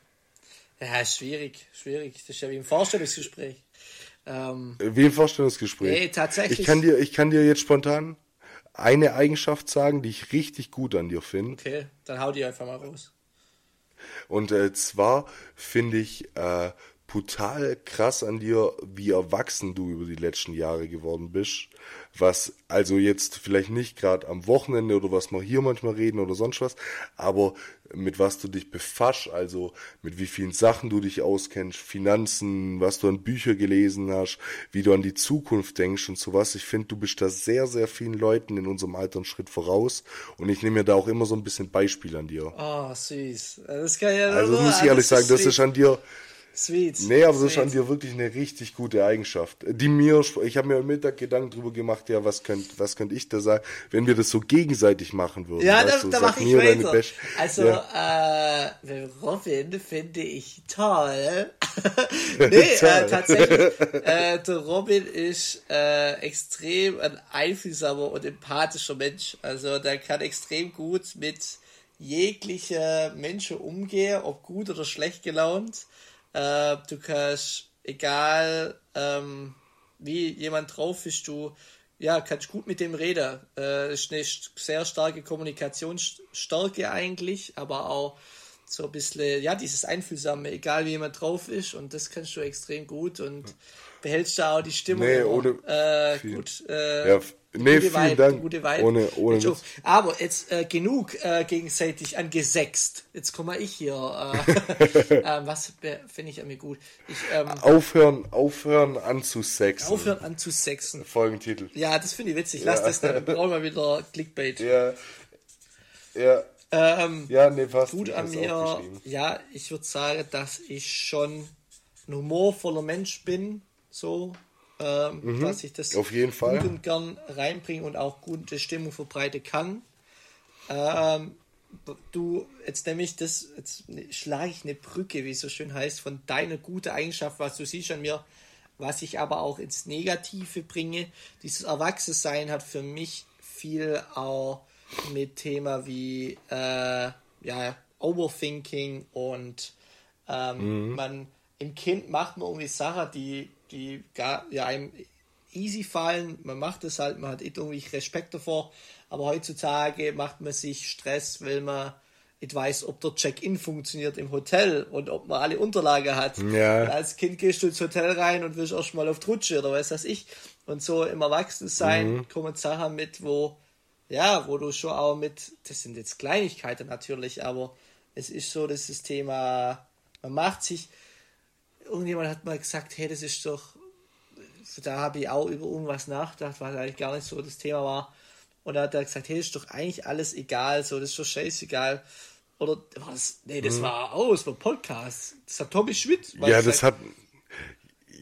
Ja, schwierig, schwierig. Das ist ja wie im Vorstellungsgespräch. Ähm,
wie im Vorstellungsgespräch.
Nee, tatsächlich.
Ich kann, dir, ich kann dir jetzt spontan eine Eigenschaft sagen, die ich richtig gut an dir finde.
Okay, dann hau die einfach mal raus.
Und äh, zwar finde ich, äh, brutal krass an dir, wie erwachsen du über die letzten Jahre geworden bist. Was also jetzt vielleicht nicht gerade am Wochenende oder was wir hier manchmal reden oder sonst was, aber mit was du dich befasst, also mit wie vielen Sachen du dich auskennst, Finanzen, was du an Bücher gelesen hast, wie du an die Zukunft denkst und sowas. Ich finde, du bist da sehr, sehr vielen Leuten in unserem Alter einen Schritt voraus und ich nehme mir da auch immer so ein bisschen Beispiel an dir.
Oh, süß. Das kann ja
also muss ich ehrlich sagen, das ist an dir Sweet. Nee, aber Sweet. das ist an dir wirklich eine richtig gute Eigenschaft. Die mir, ich habe mir am Mittag Gedanken drüber gemacht, ja, was könnte was könnt ich da sagen, wenn wir das so gegenseitig machen würden. Ja, da, da mache ich
weiter. Also, ja. äh, Robin finde ich toll. nee, äh, tatsächlich, äh, der Robin ist äh, extrem ein einfühlsamer und empathischer Mensch. Also, der kann extrem gut mit jeglicher Menschen umgehen, ob gut oder schlecht gelaunt. Äh, du kannst, egal ähm, wie jemand drauf ist, du ja, kannst gut mit dem reden. Äh, ist eine sehr starke Kommunikationsstärke eigentlich, aber auch so ein bisschen, ja, dieses Einfühlsame, egal wie jemand drauf ist und das kannst du extrem gut und behältst da auch die Stimmung. Nee, ohne äh, gut. Äh, ja, Nee, vielen Vibe, Dank. Gute Vibe. Ohne, ohne Aber jetzt äh, genug äh, gegenseitig angesext. Jetzt komme ich hier. Äh, äh, was finde ich an mir gut? Ich,
ähm, aufhören, aufhören anzusexen.
Aufhören anzusexen.
Folgentitel.
Ja, das finde ich witzig. Lass ja. das, dann brauchen wir wieder Clickbait.
Ja. Ja.
Ähm, ja, nee, passt. Gut an mir. Ja, ich würde sagen, dass ich schon ein humorvoller Mensch bin. So, ähm, mhm, dass ich das
auf jeden Fall.
gut und gern reinbringen und auch gute Stimmung verbreiten kann. Ähm, du, jetzt nämlich das, jetzt schlage ich eine Brücke, wie es so schön heißt, von deiner guten Eigenschaft, was du siehst an mir, was ich aber auch ins Negative bringe. Dieses Erwachsensein hat für mich viel auch mit Thema wie äh, ja, Overthinking und ähm, mhm. man im Kind macht man irgendwie Sachen, die die gar, ja, einem easy fallen. Man macht es halt, man hat irgendwie Respekt davor. Aber heutzutage macht man sich Stress, weil man nicht weiß, ob der Check-in funktioniert im Hotel und ob man alle Unterlagen hat. Ja. als Kind gehst du ins Hotel rein und willst erst mal auf Trutsche oder was weiß ich. Und so im Erwachsensein mhm. kommen Sachen mit, wo, ja, wo du schon auch mit, das sind jetzt Kleinigkeiten natürlich, aber es ist so, dass das Thema, man macht sich, irgendjemand hat mal gesagt, hey, das ist doch, da habe ich auch über irgendwas nachgedacht, was eigentlich gar nicht so das Thema war. Und da hat er gesagt, hey, das ist doch eigentlich alles egal, so, das ist doch scheißegal. Oder war das, nee, das mhm. war aus, das war Podcast. Das hat Tommy Schmidt.
Ja, das gesagt. hat,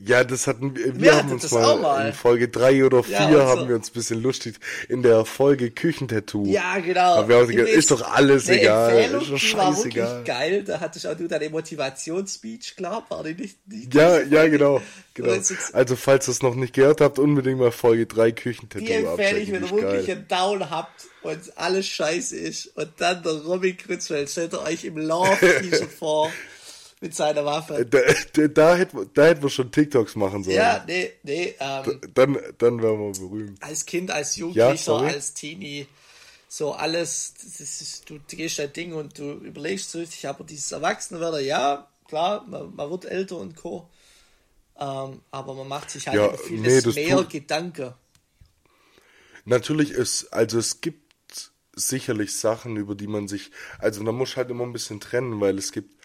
ja, das hatten wir, wir haben uns mal, mal, in Folge 3 oder 4 ja, haben so. wir uns ein bisschen lustig in der Folge Küchentattoo.
Ja, genau.
Haben wir auch gesagt, ist doch alles egal. Ist doch
scheißegal. War wirklich geil. Da hattest auch du deine Motivationsspeech, klar, war die nicht,
nicht Ja, ja, genau. genau. Also, falls ihr es noch nicht gehört habt, unbedingt mal Folge 3 Küchentattoo
Die empfehle ich, wenn ihr wirklich einen Down habt und alles scheiße ist und dann der Robin Krützfeld, stellt euch im Love-T-Shirt vor mit seiner Waffe.
Da, da, da, hätten, da hätten wir schon TikToks machen sollen.
Ja, nee, nee. Ähm,
dann, dann wären wir berühmt.
Als Kind, als Jugendlicher, ja, als Teenie, so alles, ist, du gehst dein Ding und du überlegst so richtig, aber dieses Erwachsenwerden, ja, klar, man, man, wird älter und Co. Ähm, aber man macht sich halt ja, über vieles nee, mehr Gedanken.
Natürlich ist, also es gibt sicherlich Sachen, über die man sich, also man muss halt immer ein bisschen trennen, weil es gibt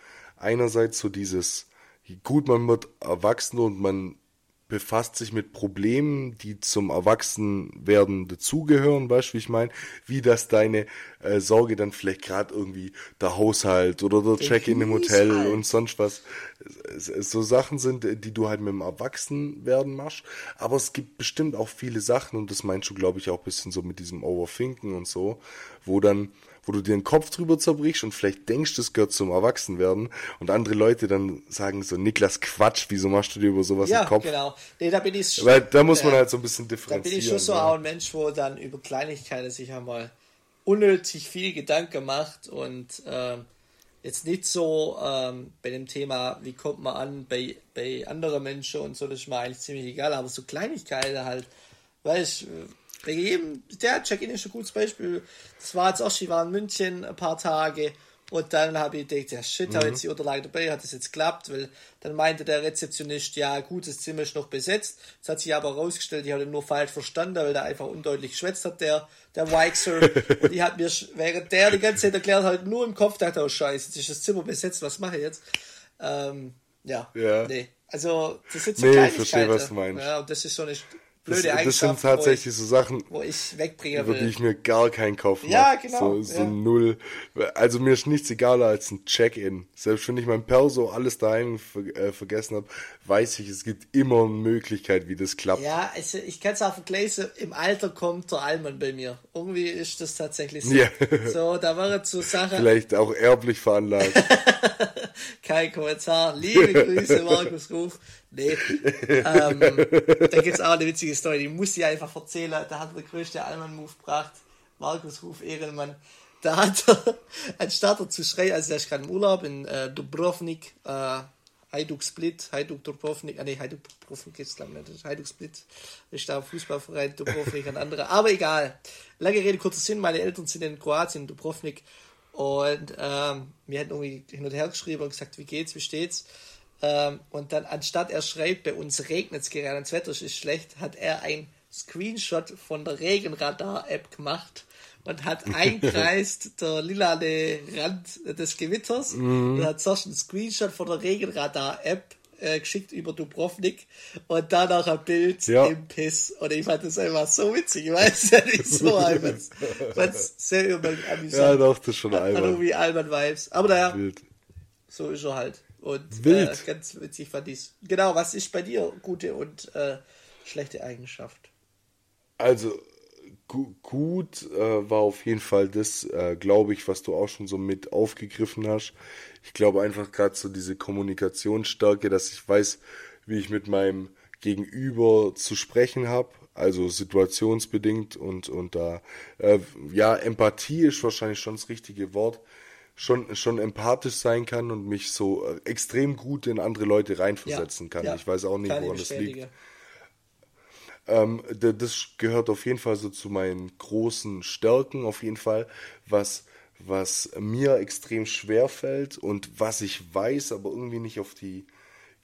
einerseits so dieses, gut, man wird erwachsen und man befasst sich mit Problemen, die zum Erwachsenwerden dazugehören, weißt du, wie ich meine? Wie das deine äh, Sorge dann vielleicht gerade irgendwie der Haushalt oder der Check-in im Hotel und sonst was so Sachen sind, die du halt mit dem Erwachsenwerden machst. Aber es gibt bestimmt auch viele Sachen und das meinst du, glaube ich, auch ein bisschen so mit diesem Overthinken und so, wo dann wo du dir den Kopf drüber zerbrichst und vielleicht denkst, das gehört zum Erwachsenwerden und andere Leute dann sagen so, Niklas, Quatsch, wieso machst du dir über sowas
ja,
im Kopf?
Ja, genau. Nee, da bin ich
Weil da muss man halt so ein bisschen differenzieren.
Da bin ich schon so ja. auch ein Mensch, wo dann über Kleinigkeiten sich einmal unnötig viel Gedanken macht und ähm, jetzt nicht so ähm, bei dem Thema, wie kommt man an bei, bei anderen Menschen und so, das ist mir eigentlich ziemlich egal, aber so Kleinigkeiten halt, weißt du, bei jedem, der Check-in ist ein gutes Beispiel. Das war jetzt auch, ich war in München ein paar Tage Und dann habe ich gedacht, ja shit, mhm. habe jetzt die Unterlage dabei, hat das jetzt geklappt, weil dann meinte der Rezeptionist, ja gut, das Zimmer ist noch besetzt. Das hat sich aber herausgestellt, ich hatte nur falsch verstanden, weil der einfach undeutlich geschwätzt hat, der, der Weixer. und die hat mir, während der die ganze Zeit erklärt hat, nur im Kopf dachte, oh scheiße, jetzt ist das Zimmer besetzt, was mache ich jetzt? Ähm, ja, ja, nee. Also, das sind so nee, ich verstehe, was du meinst. Ja, und das ist so eine blöde das, das sind
tatsächlich
ich,
so Sachen,
wo ich wegbringen
über die ich mir gar keinen Kopf mache. Ja, genau. So, so ja. null. Also mir ist nichts egaler als ein Check-in. Selbst wenn ich mein Perso alles daheim ver äh, vergessen habe, weiß ich, es gibt immer eine Möglichkeit, wie das klappt.
Ja, also ich kann es auch vergleichen, im Alter kommt der Allmann bei mir. Irgendwie ist das tatsächlich so. Ja. So, da war jetzt so Sachen.
Vielleicht auch erblich veranlagt.
Kein Kommentar. Liebe Grüße, Markus Ruf. Nee. ähm, da gibt es auch eine witzige Story, die muss ich einfach erzählen. Da hat der größte Allmann-Move gebracht. Markus Ruf Ehrenmann. Da hat er, anstatt er zu schreien, also er ist gerade im Urlaub in äh, Dubrovnik, äh, Hajduk Split, Hajduk Dubrovnik, ah nee, Hajduk Dubrovnik ist glaube ich nicht, Hajduk Split ist da Fußballverein, Dubrovnik ein anderer, aber egal. Lange Rede, kurzer Sinn, meine Eltern sind in Kroatien, Dubrovnik und ähm, wir hatten irgendwie hin und her geschrieben und gesagt, wie geht's, wie steht's? Ähm, und dann, anstatt er schreibt, bei uns regnet es gerade, das Wetter ist schlecht, hat er ein Screenshot von der Regenradar-App gemacht und hat einkreist der lilane Rand des Gewitters mhm. und hat zuerst einen Screenshot von der Regenradar-App äh, geschickt über Dubrovnik und danach ein Bild ja. im Piss. Und ich fand das einfach so witzig. Ich weiß ja nicht so einfach. Was sehr amüsant. Ja, doch, das ist schon albern. wie Alban Vibes. Aber naja, so ist er halt. Und Wild. Äh, ganz witzig fand ich Genau, was ist bei dir gute und äh, schlechte Eigenschaft?
Also, gu gut äh, war auf jeden Fall das, äh, glaube ich, was du auch schon so mit aufgegriffen hast. Ich glaube einfach gerade so diese Kommunikationsstärke, dass ich weiß, wie ich mit meinem Gegenüber zu sprechen habe, also situationsbedingt und, und da, äh, ja, Empathie ist wahrscheinlich schon das richtige Wort schon, schon empathisch sein kann und mich so äh, extrem gut in andere Leute reinversetzen ja, kann. Ja, ich weiß auch nicht, woran das liegt. Ähm, das gehört auf jeden Fall so zu meinen großen Stärken, auf jeden Fall, was, was mir extrem schwer fällt und was ich weiß, aber irgendwie nicht auf die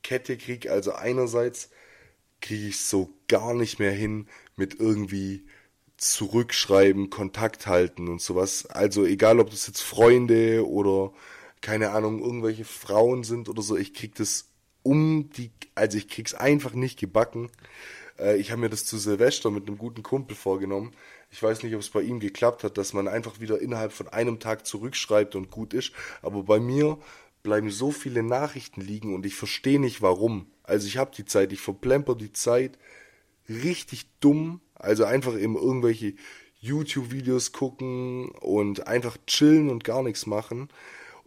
Kette kriege. Also einerseits kriege ich so gar nicht mehr hin mit irgendwie zurückschreiben, Kontakt halten und sowas. Also egal, ob das jetzt Freunde oder keine Ahnung, irgendwelche Frauen sind oder so, ich krieg das um die, also ich krieg's einfach nicht gebacken. Äh, ich habe mir das zu Silvester mit einem guten Kumpel vorgenommen. Ich weiß nicht, ob es bei ihm geklappt hat, dass man einfach wieder innerhalb von einem Tag zurückschreibt und gut ist. Aber bei mir bleiben so viele Nachrichten liegen und ich verstehe nicht warum. Also ich habe die Zeit, ich verplemper die Zeit richtig dumm also einfach eben irgendwelche YouTube-Videos gucken und einfach chillen und gar nichts machen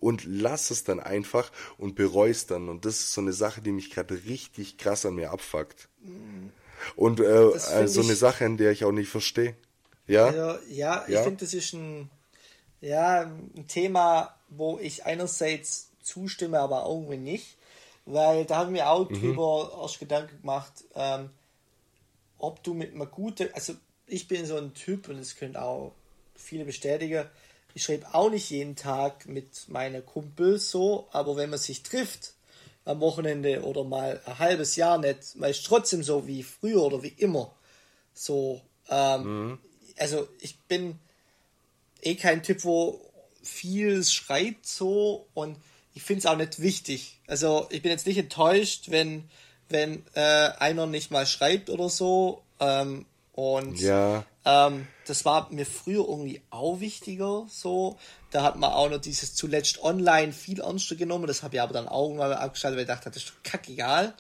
und lass es dann einfach und bereust dann. Und das ist so eine Sache, die mich gerade richtig krass an mir abfuckt. Und äh, äh, so eine Sache, in der ich auch nicht verstehe. Ja?
Also, ja, ich ja? finde, das ist ein, ja, ein Thema, wo ich einerseits zustimme, aber irgendwie nicht. Weil da haben wir auch mhm. drüber erst Gedanken gemacht, ähm, ob du mit einer guten, also ich bin so ein Typ und es können auch viele bestätigen, ich schreibe auch nicht jeden Tag mit meinen Kumpels so, aber wenn man sich trifft am Wochenende oder mal ein halbes Jahr nicht, man ist trotzdem so wie früher oder wie immer. So, ähm, mhm. also ich bin eh kein Typ, wo viel schreibt so und ich finde es auch nicht wichtig. Also ich bin jetzt nicht enttäuscht, wenn wenn äh, einer nicht mal schreibt oder so. Ähm, und ja. ähm, das war mir früher irgendwie auch wichtiger. So, da hat man auch noch dieses zuletzt online viel ernster genommen. Das habe ich aber dann auch irgendwann abgeschaltet, weil ich dachte, das ist doch kackegal.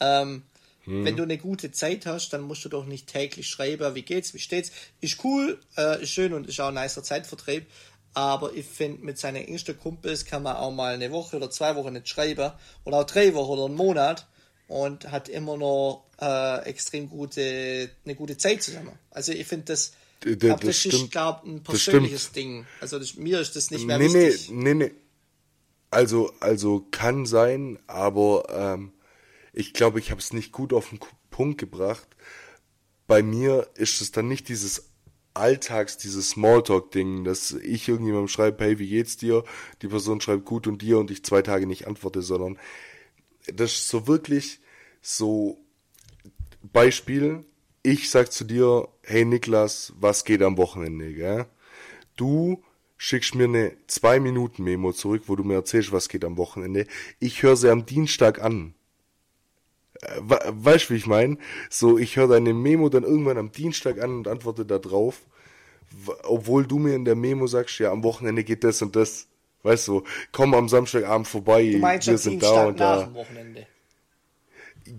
Ähm, hm. Wenn du eine gute Zeit hast, dann musst du doch nicht täglich schreiben, wie geht's, wie steht's. Ist cool, äh, ist schön und ist auch ein nicer Zeitvertreib. Aber ich finde, mit seinen engsten Kumpels kann man auch mal eine Woche oder zwei Wochen nicht schreiben. Oder auch drei Wochen oder einen Monat und hat immer noch äh, extrem gute, eine gute Zeit zusammen. Also ich finde das, D glaub, das, das ist, glaube ein persönliches Ding. Also das, mir ist das nicht mehr nee, wichtig.
Nee, nee, nee. Also, also kann sein, aber ähm, ich glaube, ich habe es nicht gut auf den Punkt gebracht. Bei mir ist es dann nicht dieses Alltags, dieses Smalltalk-Ding, dass ich irgendjemandem schreibe, hey, wie geht's dir? Die Person schreibt gut und dir und ich zwei Tage nicht antworte, sondern das ist so wirklich so Beispiel, ich sag zu dir, hey Niklas, was geht am Wochenende, gell? Du schickst mir eine zwei Minuten Memo zurück, wo du mir erzählst, was geht am Wochenende. Ich höre sie am Dienstag an. Äh, weißt du, wie ich meine? So, ich höre deine Memo dann irgendwann am Dienstag an und antworte da drauf, obwohl du mir in der Memo sagst, ja, am Wochenende geht das und das. Weißt du, komm am Samstagabend vorbei, du meinst wir sind Dienstag da und da. Wochenende.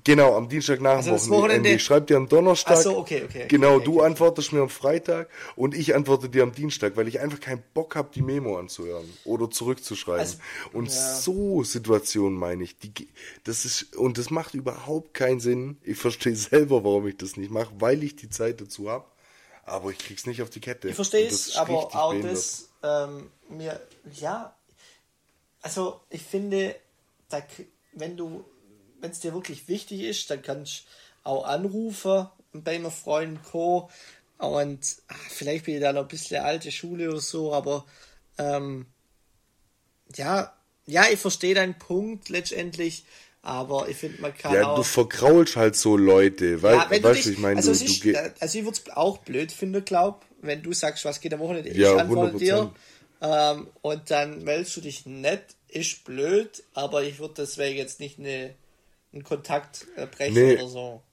Genau, am Dienstag nach also Wochenende. Wochenende. Ich schreibe dir am Donnerstag. Ach so, okay, okay. Genau, okay, du okay. antwortest mir am Freitag und ich antworte dir am Dienstag, weil ich einfach keinen Bock habe, die Memo anzuhören oder zurückzuschreiben. Also, und ja. so Situationen meine ich, die, das ist, und das macht überhaupt keinen Sinn. Ich verstehe selber, warum ich das nicht mache, weil ich die Zeit dazu habe. Aber ich krieg's nicht auf die Kette.
Ich verstehe es, aber auch behindert. das, ähm, mir, ja, also ich finde, da, wenn du wenn es dir wirklich wichtig ist, dann kannst du auch anrufen bei einem Freund Co. Und ach, vielleicht bin ich da noch ein bisschen alte Schule oder so, aber ähm, ja, ja, ich verstehe deinen Punkt letztendlich, aber ich finde, man kann
ja, auch... Du verkraulst halt so Leute, weil, ja, weißt du, ich meine,
also, du, ist, du also ich würde es auch blöd finden, glaub, wenn du sagst, was geht am Wochenende, ich ja, antworte 100%. dir ähm, und dann meldest du dich nicht, ist blöd, aber ich würde deswegen jetzt nicht eine einen Kontakt äh, brechen nee, oder so.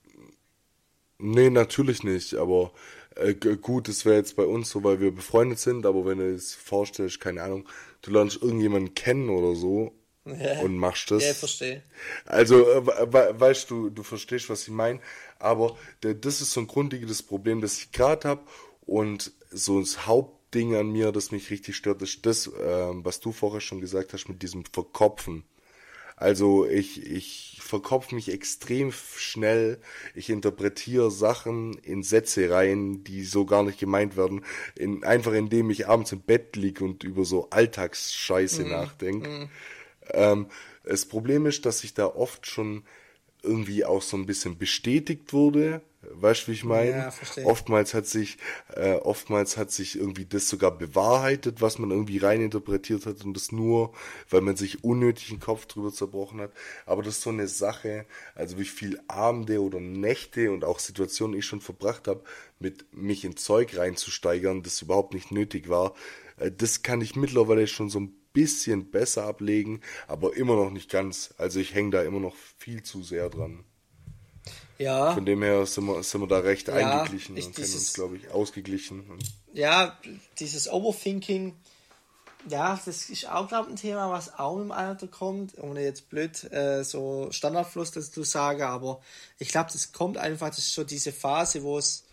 Nee, natürlich nicht, aber äh, gut, das wäre jetzt bei uns so, weil wir befreundet sind, aber wenn du es vorstellst, keine Ahnung, du lernst irgendjemanden kennen oder so ja. und machst das. Ja, ich verstehe. Also, äh, we weißt du, du verstehst, was ich meine, aber das ist so ein grundlegendes Problem, das ich gerade habe und so das Hauptding an mir, das mich richtig stört, ist das, äh, was du vorher schon gesagt hast mit diesem Verkopfen. Also ich, ich verkopf mich extrem schnell. Ich interpretiere Sachen in Sätze rein, die so gar nicht gemeint werden. In, einfach indem ich abends im Bett liege und über so Alltagsscheiße mhm. nachdenke. Mhm. Ähm, das Problem ist, dass ich da oft schon irgendwie auch so ein bisschen bestätigt wurde. Weißt du, wie ich meine? Ja, verstehe. Oftmals hat sich, äh, oftmals hat sich irgendwie das sogar bewahrheitet, was man irgendwie reininterpretiert hat und das nur, weil man sich unnötig den Kopf drüber zerbrochen hat. Aber das ist so eine Sache, also wie viel Abende oder Nächte und auch Situationen ich schon verbracht habe, mit mich in Zeug reinzusteigern, das überhaupt nicht nötig war. Äh, das kann ich mittlerweile schon so ein bisschen besser ablegen, aber immer noch nicht ganz. Also ich hänge da immer noch viel zu sehr dran. Ja. Von dem her sind wir, sind wir da recht ja, eingeglichen ich, und kennen uns, glaube ich, ausgeglichen.
Ja, dieses Overthinking, ja, das ist auch, glaube ich, ein Thema, was auch im Alter kommt, ohne jetzt blöd äh, so Standardfluss das zu sagen, aber ich glaube, das kommt einfach, das ist so diese Phase, wo es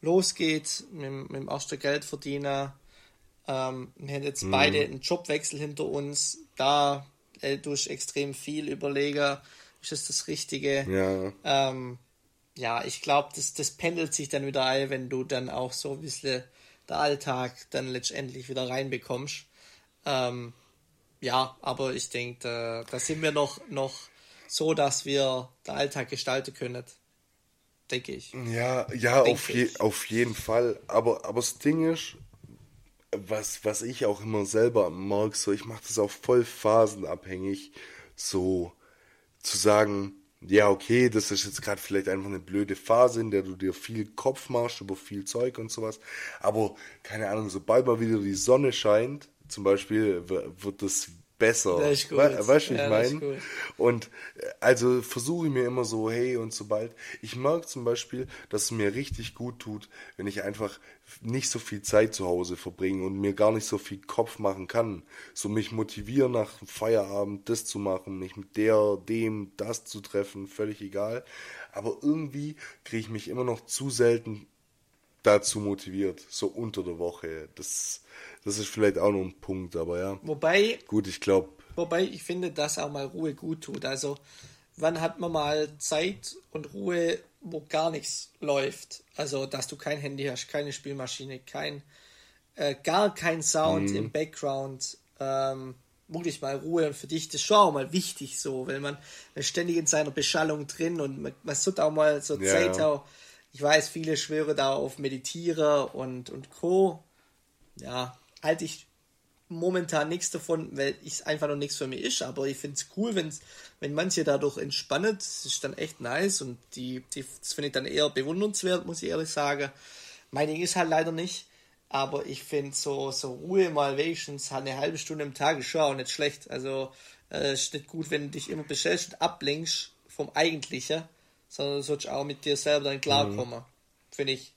losgeht mit, mit dem ersten Geldverdiener, ähm, wir haben jetzt mhm. beide einen Jobwechsel hinter uns. Da äh, durch extrem viel überlegen, ist das das Richtige? Ja. Ähm, ja, ich glaube, das, das pendelt sich dann wieder ein, wenn du dann auch so ein bisschen der Alltag dann letztendlich wieder reinbekommst. Ähm, ja, aber ich denke, da, da, sind wir noch, noch so, dass wir den Alltag gestalten können. Denke ich.
Ja, ja, auf, je, auf jeden Fall. Aber, aber das Ding ist, was, was ich auch immer selber mag, so ich mache das auch voll phasenabhängig, so zu sagen, ja, okay, das ist jetzt gerade vielleicht einfach eine blöde Phase, in der du dir viel Kopf machst über viel Zeug und sowas. Aber keine Ahnung, sobald mal wieder die Sonne scheint, zum Beispiel, wird das besser. We weißt du, ja, ich meine? Und äh, also versuche ich mir immer so, hey, und sobald, ich merke zum Beispiel, dass es mir richtig gut tut, wenn ich einfach nicht so viel Zeit zu Hause verbringe und mir gar nicht so viel Kopf machen kann. So mich motivieren nach Feierabend das zu machen, mich mit der, dem, das zu treffen, völlig egal. Aber irgendwie kriege ich mich immer noch zu selten dazu motiviert, so unter der Woche. Das, das ist vielleicht auch noch ein Punkt, aber ja.
Wobei.
Gut, ich glaube.
Wobei ich finde, dass auch mal Ruhe gut tut. Also, wann hat man mal Zeit und Ruhe, wo gar nichts läuft? Also, dass du kein Handy hast, keine Spielmaschine, kein, äh, gar kein Sound mhm. im Background. Ähm, wirklich mal Ruhe und für dich das schon auch mal wichtig so, weil man ist ständig in seiner Beschallung drin und man, man sollte auch mal so ja, Zeit ja. auch ich weiß, viele schwören da auf Meditiere und, und Co. Ja, halte ich momentan nichts davon, weil es einfach noch nichts für mich ist, aber ich finde es cool, wenn's, wenn manche dadurch entspannen, das ist dann echt nice und die, die das finde ich dann eher bewundernswert, muss ich ehrlich sagen. Mein Ding ist halt leider nicht, aber ich finde so, so Ruhe mal wenigstens halt eine halbe Stunde im Tag ist schon auch nicht schlecht. Also äh, ist nicht gut, wenn du dich immer beschäftigst und ablenkst vom Eigentlichen, sondern du sollst auch mit dir selber dann klarkommen, mhm. finde ich.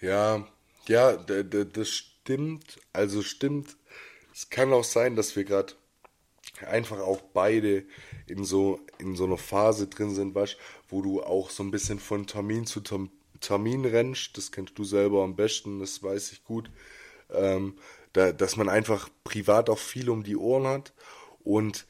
Ja, ja, das stimmt. Also stimmt. Es kann auch sein, dass wir gerade einfach auch beide in so in so einer Phase drin sind, weißt, wo du auch so ein bisschen von Termin zu Termin Terminrennst, das kennst du selber am besten, das weiß ich gut, ähm, da, dass man einfach privat auch viel um die Ohren hat und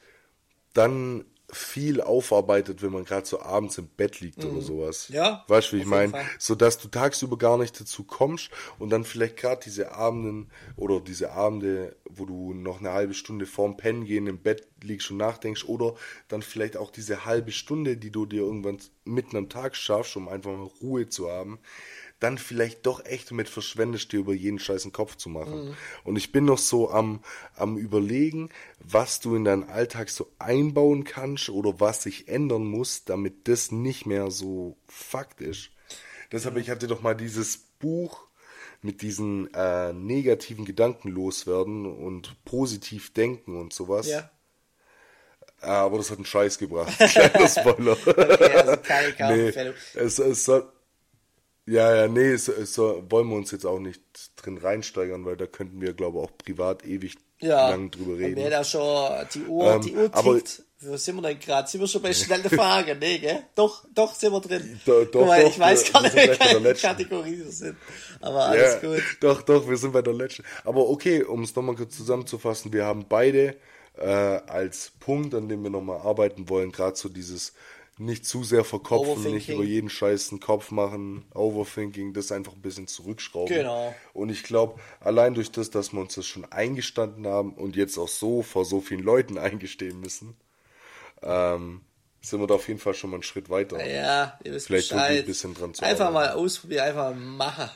dann viel aufarbeitet, wenn man gerade so abends im Bett liegt mhm. oder sowas. Ja. Weißt du, wie ich meine? So dass du tagsüber gar nicht dazu kommst und dann vielleicht gerade diese Abenden oder diese Abende, wo du noch eine halbe Stunde vorm Pennen gehen im Bett liegst und nachdenkst oder dann vielleicht auch diese halbe Stunde, die du dir irgendwann mitten am Tag schaffst, um einfach mal Ruhe zu haben, dann vielleicht doch echt mit verschwendest, dir über jeden scheißen Kopf zu machen. Mhm. Und ich bin noch so am, am überlegen, was du in deinen Alltag so einbauen kannst oder was sich ändern muss, damit das nicht mehr so Fakt ist. Deshalb, ich hatte doch mal dieses Buch mit diesen äh, negativen Gedanken loswerden und positiv denken und sowas. Ja. Aber das hat einen Scheiß gebracht. Kleiner Spoiler. okay, also keine nee, es, es, soll, ja, ja, nee, so, so wollen wir uns jetzt auch nicht drin reinsteigern, weil da könnten wir, glaube ich, auch privat ewig ja, lang drüber reden. Ja, da schon die Uhr, ähm, die Uhr tickt. Wo sind wir denn gerade? Sind wir schon bei schnelle Frage? nee, gell? Doch, doch sind wir drin. Do, doch, mal, doch, ich weiß gar nicht, welche Kategorie wir sind. Aber alles ja, gut. Doch, doch, wir sind bei der letzten. Aber okay, um es nochmal kurz zusammenzufassen, wir haben beide äh, als Punkt, an dem wir nochmal arbeiten wollen, gerade so dieses nicht zu sehr verkopfen, nicht über jeden Scheiß einen Kopf machen, Overthinking, das einfach ein bisschen zurückschrauben. Genau. Und ich glaube, allein durch das, dass wir uns das schon eingestanden haben und jetzt auch so vor so vielen Leuten eingestehen müssen, ähm, sind wir da auf jeden Fall schon mal einen Schritt weiter. Ja, ihr wisst Vielleicht
Bescheid. ein bisschen dran zu Einfach arbeiten. mal ausprobieren, einfach mal machen.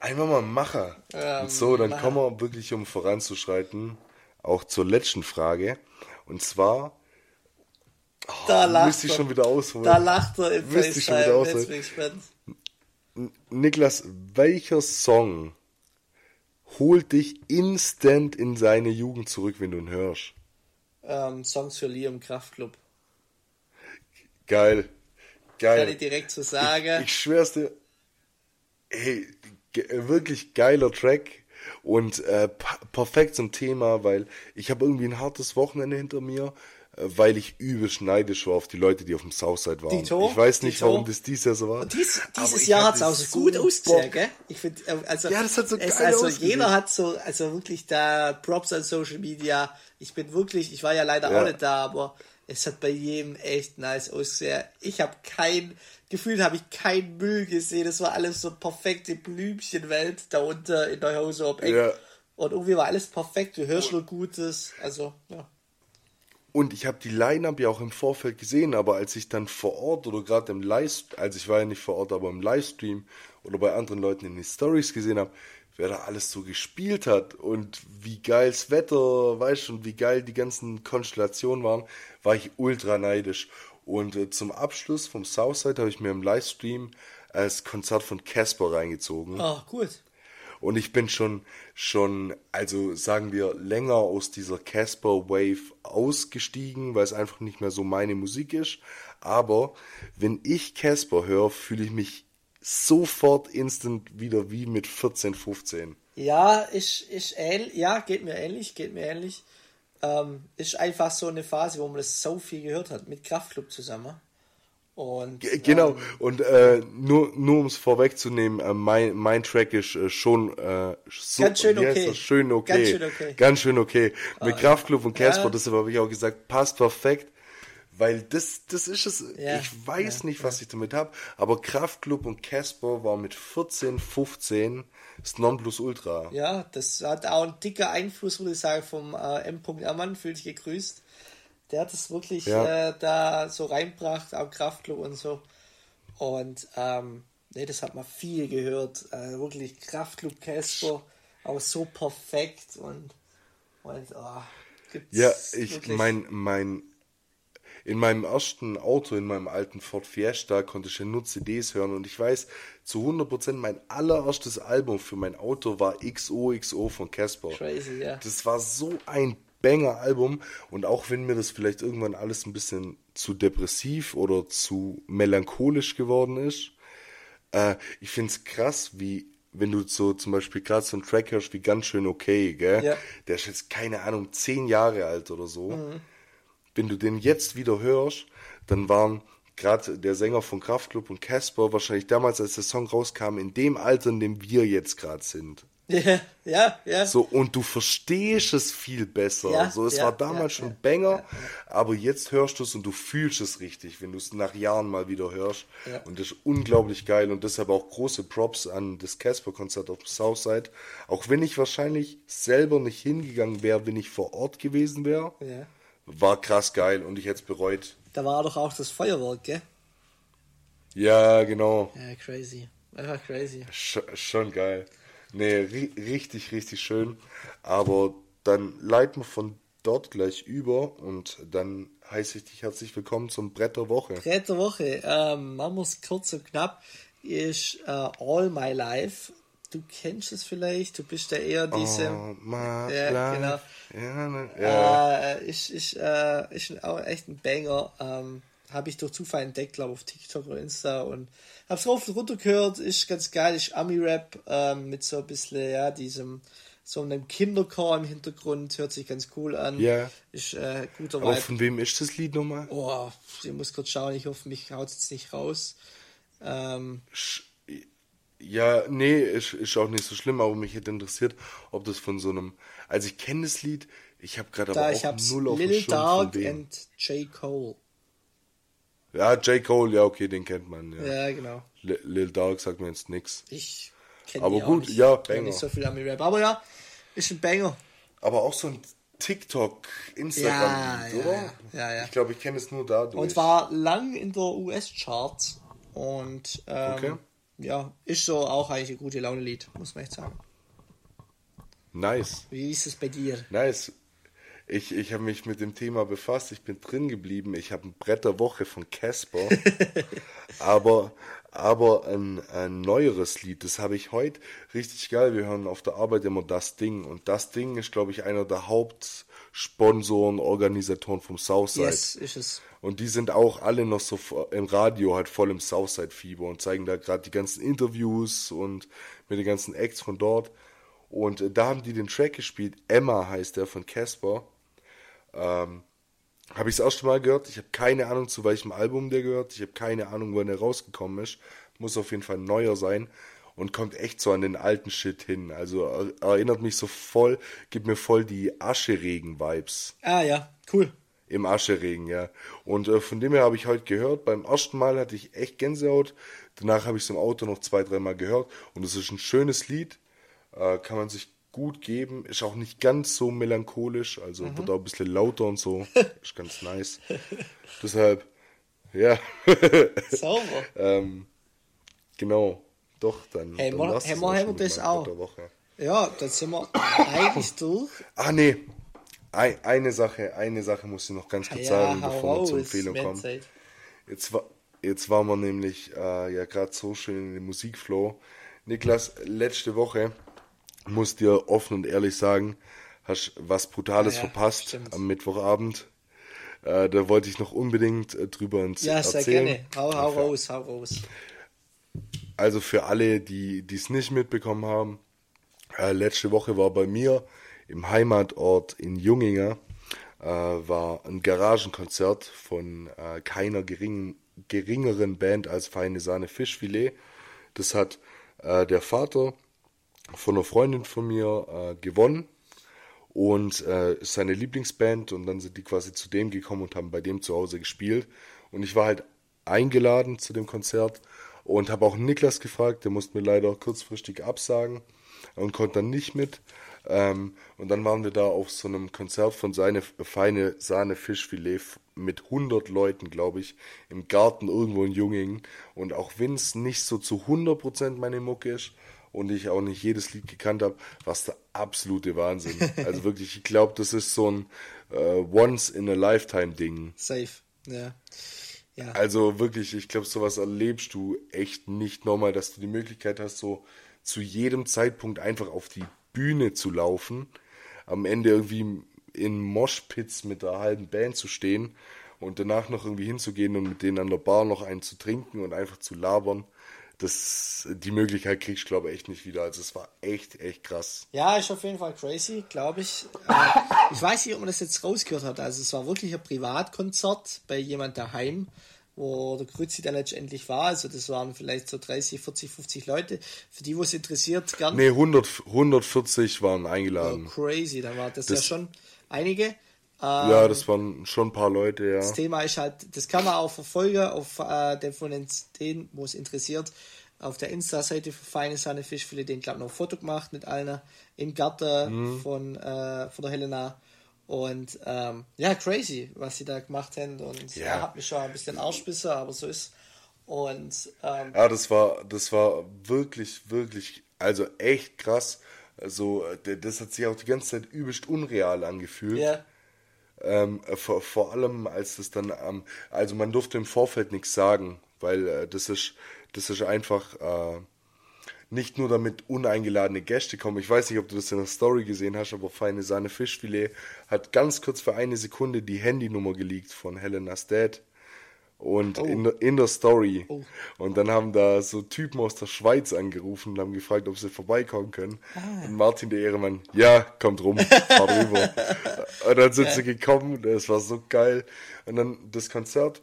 Einfach mal machen. Ähm, und so, dann Macher. kommen wir wirklich, um voranzuschreiten, auch zur letzten Frage. Und zwar, Oh, da lacht müsste ich schon wieder ausholen. Da lacht er im Müsste ich schon wieder ausholen. Niklas, welcher Song holt dich instant in seine Jugend zurück, wenn du ihn hörst?
Ähm, Songs für Liam Kraftclub.
Geil. Geil.
Kann ich direkt so sagen.
Ich, ich schwör's dir. Hey, wirklich geiler Track und äh, perfekt zum Thema, weil ich habe irgendwie ein hartes Wochenende hinter mir weil ich übel schneidisch war auf die Leute, die auf dem Southside waren. Dito, ich weiß nicht, Dito. warum das dieses Jahr so war. Dies, dieses Jahr hat es auch so gut ausgesehen, gell? Ich finde, äh, also, ja, das hat so geil es, Also ausgesehen. jeder hat so, also wirklich da Props an Social Media. Ich bin wirklich, ich war ja leider ja. auch nicht da, aber es hat bei jedem echt nice ausgesehen. Ich habe kein, gefühlt habe ich kein Müll gesehen. Es war alles so perfekte Blümchenwelt da unter in der Hause ob ja. Und irgendwie war alles perfekt. Du hörst nur Gutes. Also, ja. Und ich habe die Line-Up ja auch im Vorfeld gesehen, aber als ich dann vor Ort oder gerade im Livestream, also ich war ja nicht vor Ort, aber im Livestream oder bei anderen Leuten in den Stories gesehen habe, wer da alles so gespielt hat und wie geil's Wetter, weißt du, und wie geil die ganzen Konstellationen waren, war ich ultra neidisch. Und äh, zum Abschluss vom Southside habe ich mir im Livestream das Konzert von Casper reingezogen.
Ah, gut.
Und ich bin schon, schon, also sagen wir, länger aus dieser Casper Wave ausgestiegen, weil es einfach nicht mehr so meine Musik ist. Aber wenn ich Casper höre, fühle ich mich sofort instant wieder wie mit 14, 15.
Ja, ist, ist ähnlich, ja, geht mir ähnlich, geht mir ähnlich. Ähm, ist einfach so eine Phase, wo man das so viel gehört hat, mit Kraftclub zusammen. Und,
genau, ähm, und äh, nur, nur um es vorwegzunehmen, äh, mein, mein Track ist äh, schon äh, so, ganz schön okay. schön okay. Ganz schön okay. Ganz schön okay. Mit ah, Kraftclub und Casper, ja. deshalb habe ich auch gesagt, passt perfekt. Weil das, das ist es. Ja, ich weiß ja, nicht, was ich damit habe, aber Kraftclub und Casper war mit 14, 15 das Nonplusultra.
Ja, das hat auch einen dicker Einfluss, würde ich sagen, vom äh, M. Ermann, fühlt sich gegrüßt. Der hat es wirklich ja. äh, da so reinbracht, auch Kraftclub und so. Und ähm, nee, das hat man viel gehört. Äh, wirklich Kraftclub Casper, auch so perfekt und, und oh,
ja, ich mein, mein in meinem ersten Auto, in meinem alten Ford Fiesta, konnte ich ja nur CDs hören und ich weiß zu 100% mein allererstes Album für mein Auto war XOXO von Casper. Crazy, ja. Das war so ein Banger-Album und auch wenn mir das vielleicht irgendwann alles ein bisschen zu depressiv oder zu melancholisch geworden ist, äh, ich finde es krass, wie wenn du so zum Beispiel gerade so einen Track hörst wie ganz schön okay, gell? Ja. Der ist jetzt, keine Ahnung, zehn Jahre alt oder so. Mhm wenn du den jetzt wieder hörst, dann waren gerade der Sänger von Kraftklub und Casper wahrscheinlich damals, als der Song rauskam, in dem Alter, in dem wir jetzt gerade sind.
Ja, ja, ja.
So, und du verstehst es viel besser. Ja, so, es ja, war damals ja, schon Banger, aber jetzt hörst du es und du fühlst es richtig, wenn du es nach Jahren mal wieder hörst. Und das ist unglaublich geil und deshalb auch große Props an das Casper-Konzert auf Southside. Auch wenn ich wahrscheinlich selber nicht hingegangen wäre, wenn ich vor Ort gewesen wäre. Ja war krass geil und ich hätte es bereut.
Da war doch auch das Feuerwerk, gell?
Ja, genau.
Ja, crazy. Einfach crazy.
Sch schon geil. Nee, ri richtig, richtig schön. Aber dann leiten wir von dort gleich über und dann heiße ich dich herzlich willkommen zum Brett der Woche.
Brett der Woche. Ähm, kurz und knapp. Ist uh, All My Life du kennst es vielleicht, du bist ja eher diese. Oh, ja, genau. Ja, ne, ja. Äh, ich, ich, äh, ist auch echt ein Banger. Ähm, habe ich durch Zufall entdeckt, glaube auf TikTok oder Insta und habe es rauf und runter gehört. Ist ganz geil, ist Ami-Rap ähm, mit so ein bisschen, ja, diesem, so einem Kinderchor im Hintergrund, hört sich ganz cool an. Ja. Ist äh, guter
Aber von wem ist das Lied nochmal?
Oh, ich muss kurz schauen, ich hoffe, mich haut jetzt nicht raus. Ähm,
ja, nee, ist, ist auch nicht so schlimm, aber mich hätte interessiert, ob das von so einem. Also ich kenne das Lied, ich habe gerade aber auch null auf Lil Dark and J. Cole. Ja, J. Cole, ja, okay, den kennt man. Ja,
ja genau.
L Lil Dark sagt mir jetzt nichts.
Ich kenne Aber gut, nicht. ja, Banger. nicht so viel Ami-Rap, aber ja, ist ein Banger.
Aber auch so ein TikTok, Instagram-Lied, ja, oder? Ja, ja. ja. Ich glaube, ich kenne es nur dadurch.
Und war lang in der US-Charts und ähm, okay ja, ist so auch eigentlich ein gute Laune-Lied, muss man echt sagen.
Nice.
Wie ist es bei dir?
Nice. Ich, ich habe mich mit dem Thema befasst, ich bin drin geblieben, ich habe ein Brett der Woche von Casper, aber, aber ein, ein neueres Lied, das habe ich heute richtig geil. Wir hören auf der Arbeit immer das Ding und das Ding ist, glaube ich, einer der Hauptsponsoren, Organisatoren vom Southside. Yes, ist es. Und die sind auch alle noch so im Radio halt voll im Southside-Fieber und zeigen da gerade die ganzen Interviews und mit den ganzen Acts von dort. Und äh, da haben die den Track gespielt. Emma heißt der von Casper. Ähm, habe ich das erste Mal gehört. Ich habe keine Ahnung, zu welchem Album der gehört. Ich habe keine Ahnung, wann er rausgekommen ist. Muss auf jeden Fall neuer sein. Und kommt echt so an den alten Shit hin. Also erinnert mich so voll, gibt mir voll die Ascheregen-Vibes.
Ah ja, cool.
Im Ascheregen, ja. Und äh, von dem her habe ich heute gehört. Beim ersten Mal hatte ich echt Gänsehaut. Danach habe ich es im Auto noch zwei, dreimal gehört. Und es ist ein schönes Lied. Äh, kann man sich gut geben. Ist auch nicht ganz so melancholisch. Also mhm. wird auch ein bisschen lauter und so. ist ganz nice. Deshalb, ja. Sauber. ähm, genau. Doch, dann. Hey, dann wir, haben wir, haben wir das
auch. Ja, dann sind wir eigentlich durch.
Ah, nee eine Sache, eine Sache muss ich noch ganz kurz ja, sagen, bevor wir zur Empfehlung kommen. Jetzt, war, jetzt waren wir nämlich äh, ja gerade so schön in dem Musikflow. Niklas, letzte Woche muss dir offen und ehrlich sagen, hast was Brutales ja, verpasst stimmt. am Mittwochabend. Äh, da wollte ich noch unbedingt äh, drüber ins ja, erzählen. Ja, sehr gerne. Hau, hau raus, hau raus. Also für alle, die es nicht mitbekommen haben, äh, letzte Woche war bei mir im Heimatort in Junginger äh, war ein Garagenkonzert von äh, keiner gering, geringeren Band als Feine Sahne Fischfilet. Das hat äh, der Vater von einer Freundin von mir äh, gewonnen und äh, seine Lieblingsband und dann sind die quasi zu dem gekommen und haben bei dem zu Hause gespielt und ich war halt eingeladen zu dem Konzert und habe auch Niklas gefragt, der musste mir leider kurzfristig absagen und konnte dann nicht mit. Ähm, und dann waren wir da auf so einem Konzert von seine feine Sahne Fischfilet mit 100 Leuten, glaube ich, im Garten irgendwo in Jungingen. Und auch wenn es nicht so zu 100% meine Mucke ist und ich auch nicht jedes Lied gekannt habe, war es der absolute Wahnsinn. Also wirklich, ich glaube, das ist so ein äh, Once-in-a-Lifetime-Ding.
Safe, ja.
ja. Also wirklich, ich glaube, sowas erlebst du echt nicht nochmal, dass du die Möglichkeit hast, so zu jedem Zeitpunkt einfach auf die Bühne zu laufen, am Ende irgendwie in Moshpits mit der halben Band zu stehen und danach noch irgendwie hinzugehen und mit denen an der Bar noch einen zu trinken und einfach zu labern. Das, die Möglichkeit kriegst du, glaube ich, echt nicht wieder. Also es war echt, echt krass.
Ja, ist auf jeden Fall crazy, glaube ich. Äh, ich weiß nicht, ob man das jetzt rausgehört hat. Also es war wirklich ein Privatkonzert bei jemand daheim wo der Grützi dann letztendlich war. Also das waren vielleicht so 30, 40, 50 Leute. Für die, wo es interessiert,
gern. Nee, 100, 140 waren eingeladen.
Oh, crazy, dann war das, das ja schon einige. Ähm,
ja, das waren schon ein paar Leute, ja.
Das Thema ist halt, das kann man auch verfolgen auf äh, den von den, den wo es interessiert, auf der Insta-Seite für Feine Sahne Fischfilet, den glaube noch ein Foto gemacht mit allen im Garten mhm. von, äh, von der Helena. Und ähm, ja, crazy, was sie da gemacht haben. Und ja, ja hat mich schon ein bisschen Arschbisse, aber so ist. Und ähm,
ja, das war, das war wirklich, wirklich, also echt krass. Also, das hat sich auch die ganze Zeit übelst unreal angefühlt. Ja. Ähm, vor, vor allem, als das dann, ähm, also man durfte im Vorfeld nichts sagen, weil äh, das ist, das ist einfach, äh, nicht nur damit uneingeladene Gäste kommen. Ich weiß nicht, ob du das in der Story gesehen hast, aber Feine Sahne Fischfilet hat ganz kurz für eine Sekunde die Handynummer geleakt von Helena's Dad. Und oh. in, in der Story. Oh. Und dann haben da so Typen aus der Schweiz angerufen und haben gefragt, ob sie vorbeikommen können. Ah. Und Martin, der Ehremann, ja, kommt rum, fahr rüber. und dann sind sie gekommen, das war so geil. Und dann das Konzert.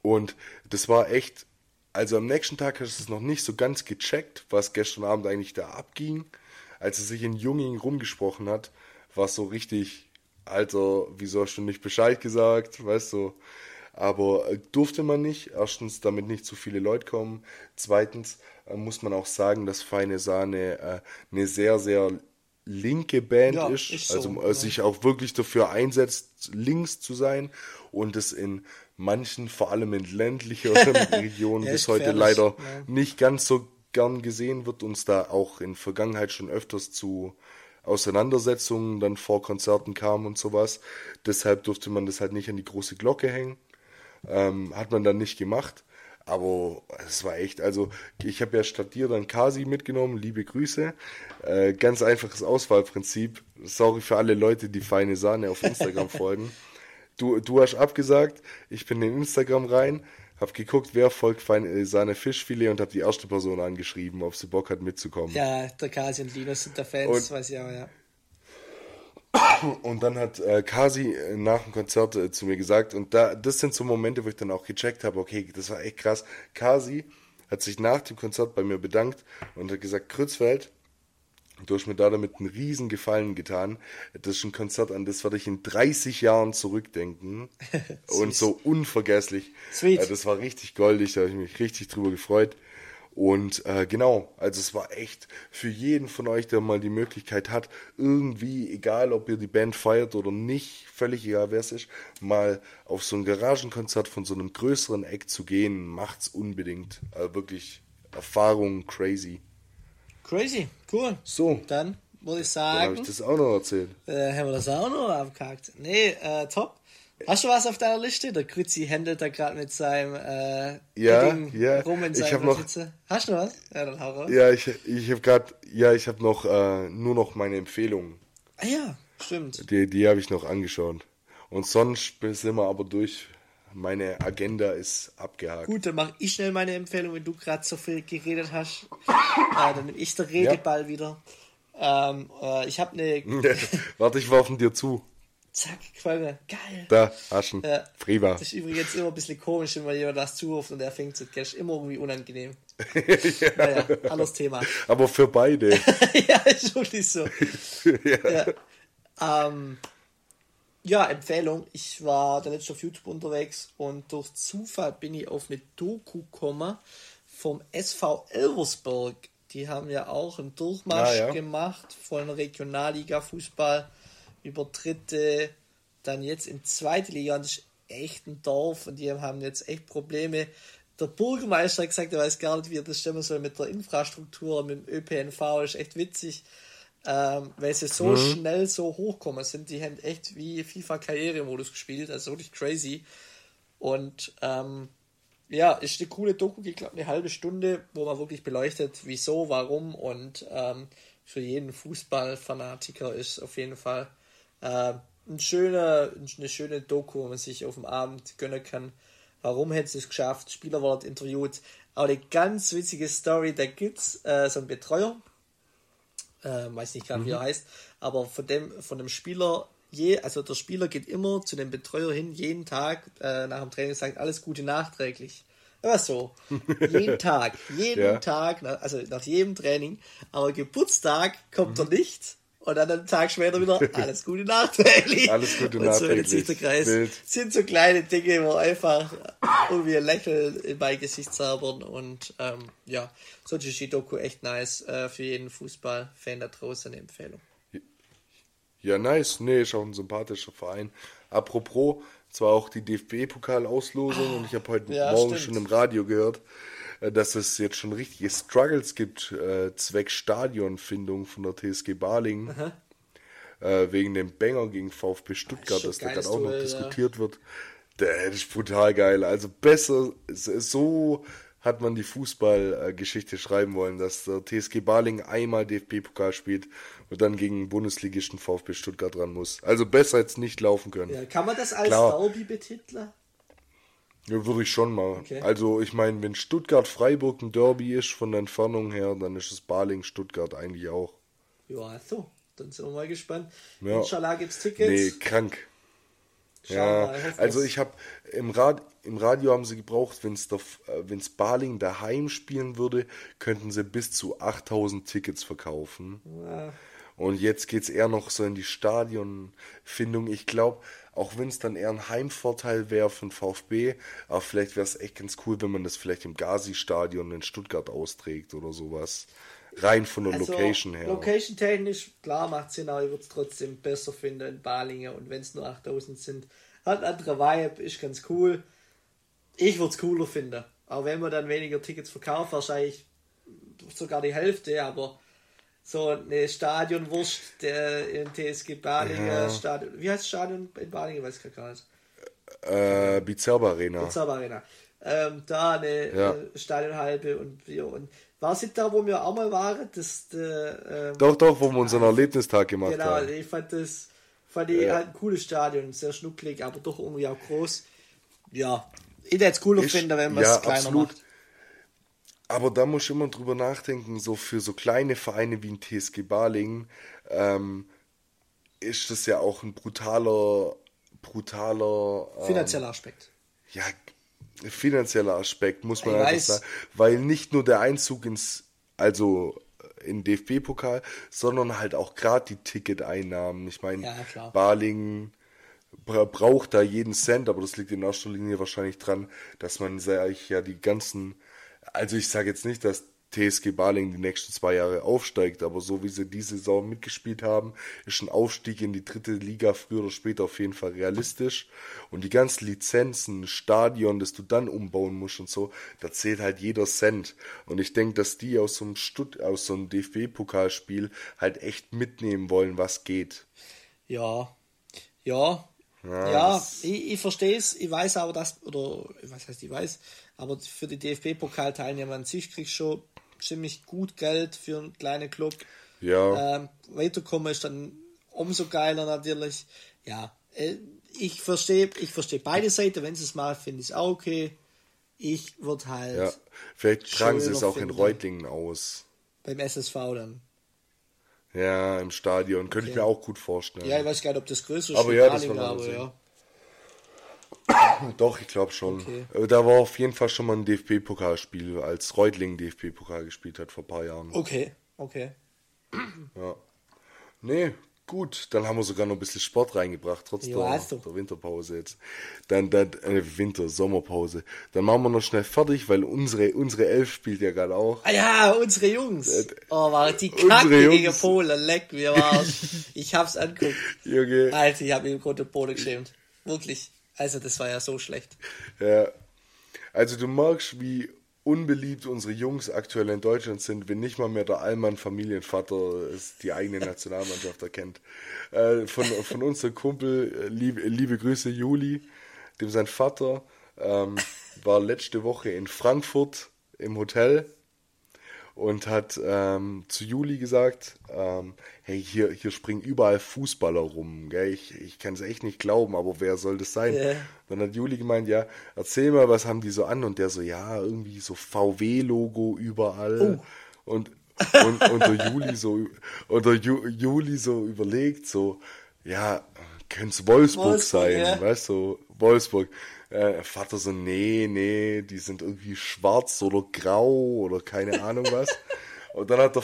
Und das war echt also am nächsten Tag hast du es noch nicht so ganz gecheckt, was gestern Abend eigentlich da abging. Als er sich in Junging rumgesprochen hat, war es so richtig, Alter, wieso hast du nicht Bescheid gesagt, weißt du. Aber äh, durfte man nicht. Erstens, damit nicht zu viele Leute kommen. Zweitens äh, muss man auch sagen, dass Feine Sahne äh, eine sehr, sehr linke Band ja, ist. ist so, also ja. sich auch wirklich dafür einsetzt, links zu sein und es in manchen, vor allem in ländlicheren Regionen, bis heute leider nicht ganz so gern gesehen wird, uns da auch in Vergangenheit schon öfters zu Auseinandersetzungen dann vor Konzerten kam und sowas. Deshalb durfte man das halt nicht an die große Glocke hängen. Ähm, hat man dann nicht gemacht. Aber es war echt, also ich habe ja statt dir dann Kasi mitgenommen, liebe Grüße. Äh, ganz einfaches Auswahlprinzip. Sorry für alle Leute, die feine Sahne auf Instagram folgen. Du, du hast abgesagt, ich bin in Instagram rein, hab geguckt, wer folgt fein, äh, seine Fischfilet und hab die erste Person angeschrieben, ob sie Bock hat mitzukommen.
Ja, der Kasi und Linus sind der Fans, und, weiß ich auch, ja.
Und dann hat äh, Kasi äh, nach dem Konzert äh, zu mir gesagt, und da, das sind so Momente, wo ich dann auch gecheckt habe, okay, das war echt krass. Kasi hat sich nach dem Konzert bei mir bedankt und hat gesagt, Krützfeld, Du hast mir da damit einen riesen Gefallen getan. Das ist ein Konzert, an das werde ich in 30 Jahren zurückdenken. und so unvergesslich. Sweet. Äh, das war richtig goldig, da habe ich mich richtig drüber gefreut. Und äh, genau, also es war echt für jeden von euch, der mal die Möglichkeit hat, irgendwie, egal ob ihr die Band feiert oder nicht, völlig egal wer es ist, mal auf so ein Garagenkonzert von so einem größeren Eck zu gehen, macht's unbedingt. Also wirklich Erfahrung crazy.
Crazy, cool. So. Dann würde ich sagen.
Habe ich das auch noch erzählt.
Äh, haben wir das auch noch abgehakt. Nee, äh, top. Hast du was auf deiner Liste? Der Grützi händelt da gerade mit seinem äh,
ja, Ding ja. rum
in seinem noch, Hast du was? Ja, dann hau raus.
Ja, ich, ich habe gerade, ja, ich habe noch äh, nur noch meine Empfehlungen.
Ah ja, stimmt.
Die, die habe ich noch angeschaut. Und sonst sind wir aber durch meine Agenda ist abgehakt.
Gut, dann mache ich schnell meine Empfehlung, wenn du gerade so viel geredet hast. äh, dann bin ich der Redeball ja. wieder. Ähm, äh, ich habe eine.
Warte, ich werfe dir zu.
Zack, Qualme. Geil.
Da, Aschen.
Ja, Prima. Das ist übrigens immer ein bisschen komisch, wenn man jemand das zuruft und der fängt zu catch. Immer irgendwie unangenehm. ja. Naja, anderes Thema.
Aber für beide.
ja, ist wirklich so. ja. ja. Ähm, ja, Empfehlung. Ich war der letzte auf YouTube unterwegs und durch Zufall bin ich auf eine Doku gekommen vom SV Elversberg. Die haben ja auch einen Durchmarsch ah, ja. gemacht von Regionalliga-Fußball über dritte, dann jetzt in zweite Liga und das ist echt ein Dorf und die haben jetzt echt Probleme. Der Bürgermeister hat gesagt, er weiß gar nicht, wie er das stemmen soll mit der Infrastruktur, mit dem ÖPNV, das ist echt witzig, ähm, weil sie so mhm. schnell so hochkommen sind. Die haben echt wie FIFA Karrieremodus gespielt, also wirklich crazy. Und ähm, ja, ist eine coole Doku, ich glaube eine halbe Stunde, wo man wirklich beleuchtet, wieso, warum und ähm, für jeden Fußballfanatiker ist auf jeden Fall äh, ein schöner, eine schöne Doku, wo man sich auf dem Abend gönnen kann. Warum hätte es geschafft? Spieler wurden interviewt. Aber eine ganz witzige Story, da gibt es äh, so einen Betreuer, äh, weiß nicht gerade, mhm. wie er heißt, aber von dem, von dem Spieler, je, also der Spieler geht immer zu dem Betreuer hin, jeden Tag äh, nach dem Training sagt alles Gute nachträglich. Aber so, jeden Tag, jeden ja. Tag, also nach jedem Training, aber Geburtstag kommt mhm. er nicht und dann einen Tag später wieder alles Gute nachträglich. Alles Gute und nachträglich. So sich der Kreis. Bild. Sind so kleine Dinge, wo einfach irgendwie ein Lächeln in mein Gesicht zaubern. Und ähm, ja, so ist die Doku echt nice. Äh, für jeden Fußballfan da draußen eine Empfehlung.
Ja, nice. Nee, ist auch ein sympathischer Verein. Apropos, zwar auch die DFB-Pokal-Auslosung ah, und ich habe heute ja, Morgen stimmt. schon im Radio gehört, dass es jetzt schon richtige Struggles gibt, äh, zwecks Stadionfindung von der TSG Baling. Äh, wegen dem Banger gegen VfB Stuttgart, das, das da gerade auch noch Duell, diskutiert ja. wird. Das ist brutal geil. Also besser, so hat man die Fußballgeschichte schreiben wollen, dass der TSG Baling einmal DFB-Pokal spielt und dann gegen Bundesligisten VfB Stuttgart ran muss. Also besser jetzt nicht laufen können.
Ja, kann man das als Klar. Derby betiteln?
Ja, würde ich schon mal. Okay. Also ich meine, wenn Stuttgart-Freiburg ein Derby ist von der Entfernung her, dann ist es Baling-Stuttgart eigentlich auch.
Ja, so. Dann sind wir mal gespannt. Ja. Inshallah gibt es Tickets. Nee,
krank. Schau ja, mal, also ich habe im, Rad, im Radio haben sie gebraucht, wenn es äh, Baling daheim spielen würde, könnten sie bis zu 8000 Tickets verkaufen. Ja. Und jetzt geht es eher noch so in die Stadionfindung. Ich glaube, auch wenn es dann eher ein Heimvorteil wäre von VfB, aber vielleicht wäre es echt ganz cool, wenn man das vielleicht im Gazi-Stadion in Stuttgart austrägt oder sowas. Rein von der also, Location her.
Location technisch, klar macht Sinn, aber ich würde es trotzdem besser finden in Balingen und wenn es nur 8000 sind, hat ein anderer Vibe, ist ganz cool. Ich würde es cooler finden. Auch wenn man dann weniger Tickets verkauft, wahrscheinlich sogar die Hälfte, aber so eine Stadionwurst der in TSG Balingen ja. Stadion. Wie heißt das Stadion in Balingen? Weiß ich gar nicht.
Äh, Bizerba Arena.
Bizerba Arena. Ähm, da eine ja. äh, Stadionhalbe und wir und war es da, wo wir auch mal waren? Das, äh,
ähm, doch, doch, wo wir unseren Erlebnistag gemacht
genau, haben. Genau, ich fand das fand ich ja. halt ein cooles Stadion, sehr schnucklig, aber doch irgendwie auch groß. Ja, ich hätte es cooler finden, wenn man es ja, kleiner absolut. macht.
Aber da muss ich immer drüber nachdenken, so für so kleine Vereine wie ein TSG Balingen ähm, ist das ja auch ein brutaler, brutaler
ähm, finanzieller Aspekt.
Ja, finanzieller Aspekt, muss man ich einfach sagen. Weil nicht nur der Einzug ins, also in DFB-Pokal, sondern halt auch gerade die Ticketeinnahmen. Ich meine, ja, Balingen braucht da jeden Cent, aber das liegt in erster Linie wahrscheinlich dran, dass man ja die ganzen also ich sage jetzt nicht, dass TSG Baling die nächsten zwei Jahre aufsteigt, aber so wie sie diese Saison mitgespielt haben, ist ein Aufstieg in die dritte Liga früher oder später auf jeden Fall realistisch. Und die ganzen Lizenzen, Stadion, das du dann umbauen musst und so, da zählt halt jeder Cent. Und ich denke, dass die aus so einem Stutt aus so einem DFB-Pokalspiel halt echt mitnehmen wollen, was geht.
Ja, ja, ja, ja ich, ich verstehe es, ich weiß aber, dass, oder was heißt ich weiß, aber für die DFB-Pokalteilnehmer an sich kriegst du schon ziemlich gut Geld für einen kleinen Club. Ja. Ähm, weiterkommen ist dann umso geiler natürlich. Ja, äh, ich verstehe ich versteh beide Seiten, wenn sie es mal finde ich es auch okay. Ich würde halt. Ja,
vielleicht tragen sie es auch in Reutlingen aus.
Beim SSV dann.
Ja, im Stadion. Könnte okay. ich mir auch gut vorstellen.
Ja, ich weiß gar nicht, ob das größer
ist. Aber ja, das war aber, ja. Doch, ich glaube schon. Okay. Äh, da war auf jeden Fall schon mal ein DFB-Pokalspiel, als Reutling DFB-Pokal gespielt hat vor ein paar Jahren.
Okay, okay.
Ja. Nee, gut, dann haben wir sogar noch ein bisschen Sport reingebracht, trotz der, der, Winterpause jetzt. Dann, dann äh, Winter, Sommerpause. Dann machen wir noch schnell fertig, weil unsere, unsere Elf spielt ja gerade auch.
Ah ja, unsere Jungs. Äh, oh, war die Kacke gegen Polen, leck mir war. ich hab's anguckt. Junge. Alter, ich hab im Grunde Boden geschämt. Wirklich. Also, das war ja so schlecht.
Ja. Also, du merkst, wie unbeliebt unsere Jungs aktuell in Deutschland sind, wenn nicht mal mehr der Allmann Familienvater die eigene Nationalmannschaft erkennt. Äh, von, von unserem Kumpel, äh, liebe, liebe Grüße Juli, dem sein Vater ähm, war letzte Woche in Frankfurt im Hotel und hat ähm, zu Juli gesagt, ähm, hey, hier, hier springen überall Fußballer rum, gell? ich, ich kann es echt nicht glauben, aber wer soll das sein? Yeah. Dann hat Juli gemeint, ja, erzähl mal, was haben die so an? Und der so, ja, irgendwie so VW-Logo überall. Oh. Und, und, und der Juli so, und der Ju, Juli so überlegt, so, ja, könnte es Wolfsburg, Wolfsburg, sein, ja. weißt du, so, Wolfsburg. Äh, Vater so, nee, nee, die sind irgendwie schwarz oder grau oder keine Ahnung was. Und dann hat der,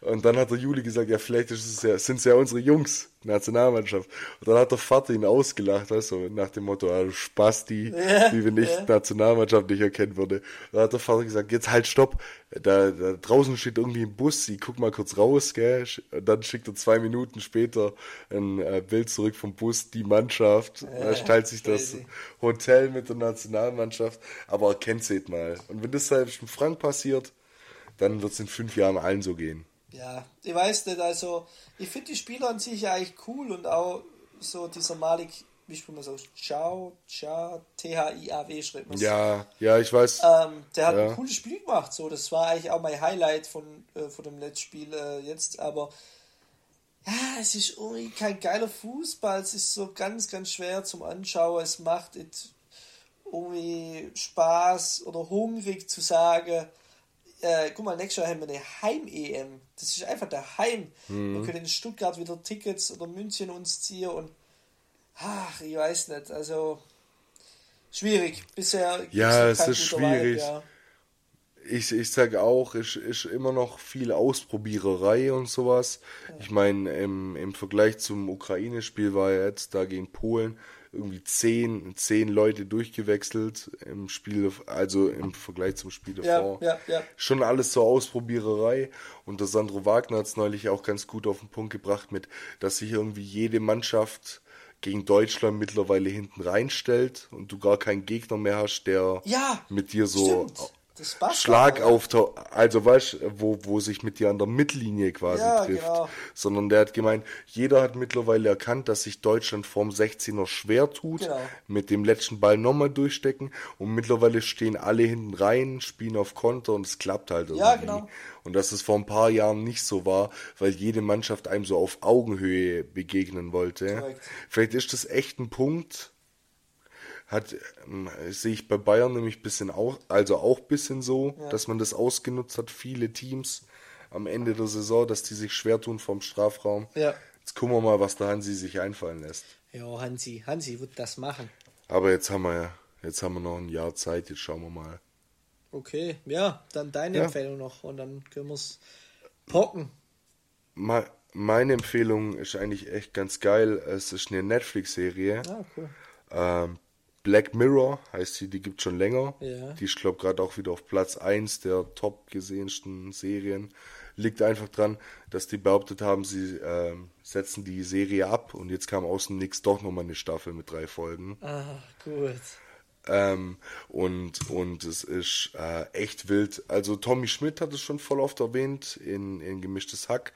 und dann hat der Juli gesagt, ja, vielleicht ist es ja, sind es ja unsere Jungs, Nationalmannschaft. Und dann hat der Vater ihn ausgelacht, weißt du, nach dem Motto, ah, Spasti, ja, wie wenn ich ja. Nationalmannschaft nicht erkennen würde. Dann hat der Vater gesagt, jetzt halt stopp, da, da draußen steht irgendwie ein Bus, ich guck mal kurz raus, gell. Und dann schickt er zwei Minuten später ein äh, Bild zurück vom Bus, die Mannschaft. Ja, da teilt sich crazy. das Hotel mit der Nationalmannschaft, aber erkennt seht mal. Und wenn das selbst in Frank passiert, dann wird es in fünf Jahren allen so gehen.
Ja, ich weiß nicht, also ich finde die Spieler an sich eigentlich cool und auch so dieser Malik, wie spricht man so, Ciao, Ciao, T-H-I-A-W schreibt man
Ja, ja, ich weiß.
Ähm, der hat ja. ein cooles Spiel gemacht, so, das war eigentlich auch mein Highlight von, äh, von dem letzten Spiel äh, jetzt, aber ja, es ist irgendwie kein geiler Fußball, es ist so ganz, ganz schwer zum Anschauen, es macht irgendwie Spaß oder hungrig zu sagen, äh, guck mal, nächstes Jahr haben wir eine Heim-EM. Das ist einfach der Heim. Mhm. Wir können in Stuttgart wieder Tickets oder München uns ziehen und ach, ich weiß nicht, also schwierig. Bisher
ja, es ist schwierig. Vibe, ja. Ich, ich sage auch, es ist immer noch viel Ausprobiererei und sowas. Ja. Ich meine, im, im Vergleich zum Ukraine-Spiel war ja jetzt da gegen Polen irgendwie zehn, zehn Leute durchgewechselt im Spiel, also im Vergleich zum Spiel davor. Ja, ja, ja. Schon alles so Ausprobiererei. Und der Sandro Wagner hat es neulich auch ganz gut auf den Punkt gebracht mit, dass sich irgendwie jede Mannschaft gegen Deutschland mittlerweile hinten reinstellt und du gar keinen Gegner mehr hast, der mit dir so stimmt. Schlag auf, also weißt wo, wo sich mit dir an der Mittellinie quasi ja, trifft. Genau. Sondern der hat gemeint, jeder hat mittlerweile erkannt, dass sich Deutschland vorm 16er schwer tut, genau. mit dem letzten Ball nochmal durchstecken und mittlerweile stehen alle hinten rein, spielen auf Konter und es klappt halt irgendwie. Ja, genau. Und dass es vor ein paar Jahren nicht so war, weil jede Mannschaft einem so auf Augenhöhe begegnen wollte. Korrekt. Vielleicht ist das echt ein Punkt, hat ähm, sehe ich bei Bayern nämlich bisschen auch, also auch bisschen so, ja. dass man das ausgenutzt hat, viele Teams am Ende der Saison, dass die sich schwer tun vom Strafraum. Ja. Jetzt gucken wir mal, was der Hansi sich einfallen lässt.
Ja, Hansi, Hansi wird das machen.
Aber jetzt haben wir ja, jetzt haben wir noch ein Jahr Zeit, jetzt schauen wir mal.
Okay, ja, dann deine ja. Empfehlung noch und dann können wir es pocken.
meine Empfehlung ist eigentlich echt ganz geil. Es ist eine Netflix-Serie. Ah, cool. Ähm, Black Mirror heißt sie, die gibt schon länger. Ja. Die ist, glaube gerade auch wieder auf Platz 1 der top gesehensten Serien. Liegt einfach dran, dass die behauptet haben, sie äh, setzen die Serie ab und jetzt kam außen nix doch nochmal eine Staffel mit drei Folgen.
Ah, gut.
Ähm, und, und es ist äh, echt wild. Also Tommy Schmidt hat es schon voll oft erwähnt in, in Gemischtes Hack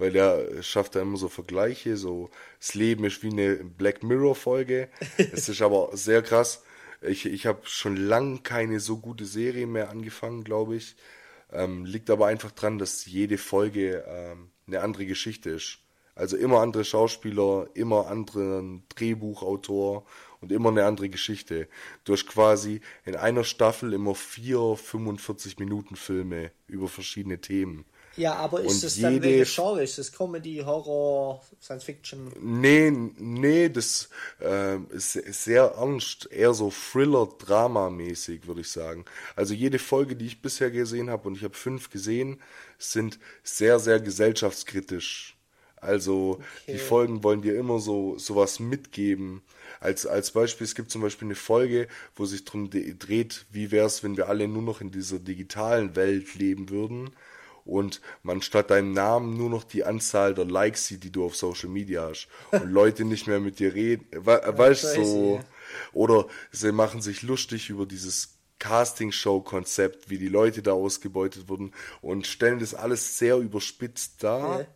weil er schafft da immer so Vergleiche, so das Leben ist wie eine Black Mirror Folge. es ist aber sehr krass. Ich, ich habe schon lang keine so gute Serie mehr angefangen, glaube ich. Ähm, liegt aber einfach dran, dass jede Folge ähm, eine andere Geschichte ist. Also immer andere Schauspieler, immer anderen Drehbuchautor und immer eine andere Geschichte. Du hast quasi in einer Staffel immer vier 45 Minuten Filme über verschiedene Themen.
Ja, aber ist es dann welche Genre? Ist das Comedy, Horror, Science Fiction?
Nee, nee, das äh, ist sehr ernst, eher so Thriller-Drama-mäßig, würde ich sagen. Also jede Folge, die ich bisher gesehen habe, und ich habe fünf gesehen, sind sehr, sehr gesellschaftskritisch. Also okay. die Folgen wollen dir immer so sowas mitgeben. Als, als Beispiel, es gibt zum Beispiel eine Folge, wo sich darum dreht, wie wäre es, wenn wir alle nur noch in dieser digitalen Welt leben würden und man statt deinem Namen nur noch die Anzahl der Likes sieht, die du auf Social Media hast und Leute nicht mehr mit dir reden. We weißt du, so. Oder sie machen sich lustig über dieses Casting-Show-Konzept, wie die Leute da ausgebeutet wurden und stellen das alles sehr überspitzt dar. Ja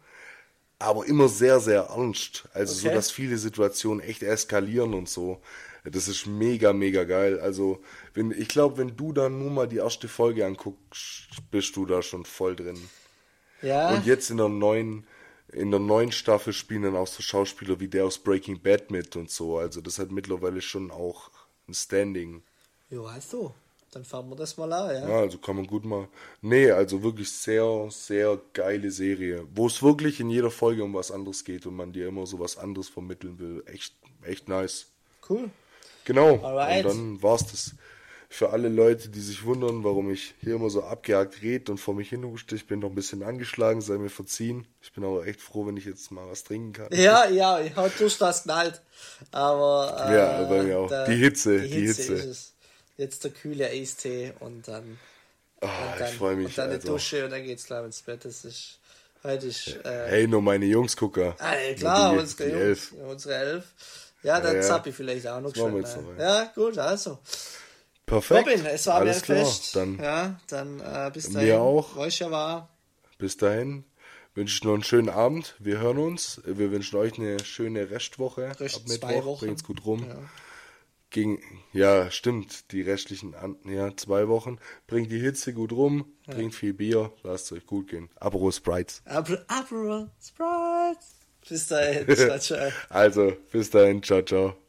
aber immer sehr, sehr ernst. Also okay. so, dass viele Situationen echt eskalieren und so. Das ist mega, mega geil. Also, wenn, ich glaube, wenn du dann nur mal die erste Folge anguckst, bist du da schon voll drin. Ja. Und jetzt in der neuen, in der neuen Staffel spielen dann auch so Schauspieler wie der aus Breaking Bad mit und so. Also, das hat mittlerweile schon auch ein Standing.
Ja, also. Dann fahren wir das mal an, ja.
Ja, also kann man gut mal. Nee, also wirklich sehr, sehr geile Serie. Wo es wirklich in jeder Folge um was anderes geht und man dir immer so was anderes vermitteln will. Echt, echt nice. Cool. Genau. Alright. Und dann war's das. Für alle Leute, die sich wundern, warum ich hier immer so abgehakt rede und vor mich hinhuste, ich bin noch ein bisschen angeschlagen, sei mir verziehen. Ich bin aber echt froh, wenn ich jetzt mal was trinken kann.
Ja, ja, ich hab durch das knallt. Aber.
Äh, ja, bei mir auch. Der, die Hitze, die Hitze. Die Hitze
jetzt der kühle Eistee und dann.
Oh, und dann, ich freue mich.
Und dann eine also. Dusche und dann geht's klar ins Bett. Das ist. Heute ist.
Äh, hey, nur meine Jungs gucker.
Ah, klar, unsere Jungs. Elf. Unsere elf. Ja, dann ja, Zappi vielleicht auch noch. Noch, ja, gut, also.
Perfekt.
Robin, es war Alles mir klar. Fest. Dann, ja, dann äh, bis dahin.
Mir auch.
war.
Bis dahin wünsche ich noch einen schönen Abend. Wir hören uns. Wir wünschen euch eine schöne Restwoche.
Rest Ab Mittwoch.
Bringt's gut rum. Ja ging, ja, stimmt, die restlichen, ja, zwei Wochen. Bringt die Hitze gut rum, ja. trinkt viel Bier, lasst euch gut gehen. Apero Sprites.
Apero Sprites. Bis dahin,
ciao, ciao. also, bis dahin, ciao, ciao.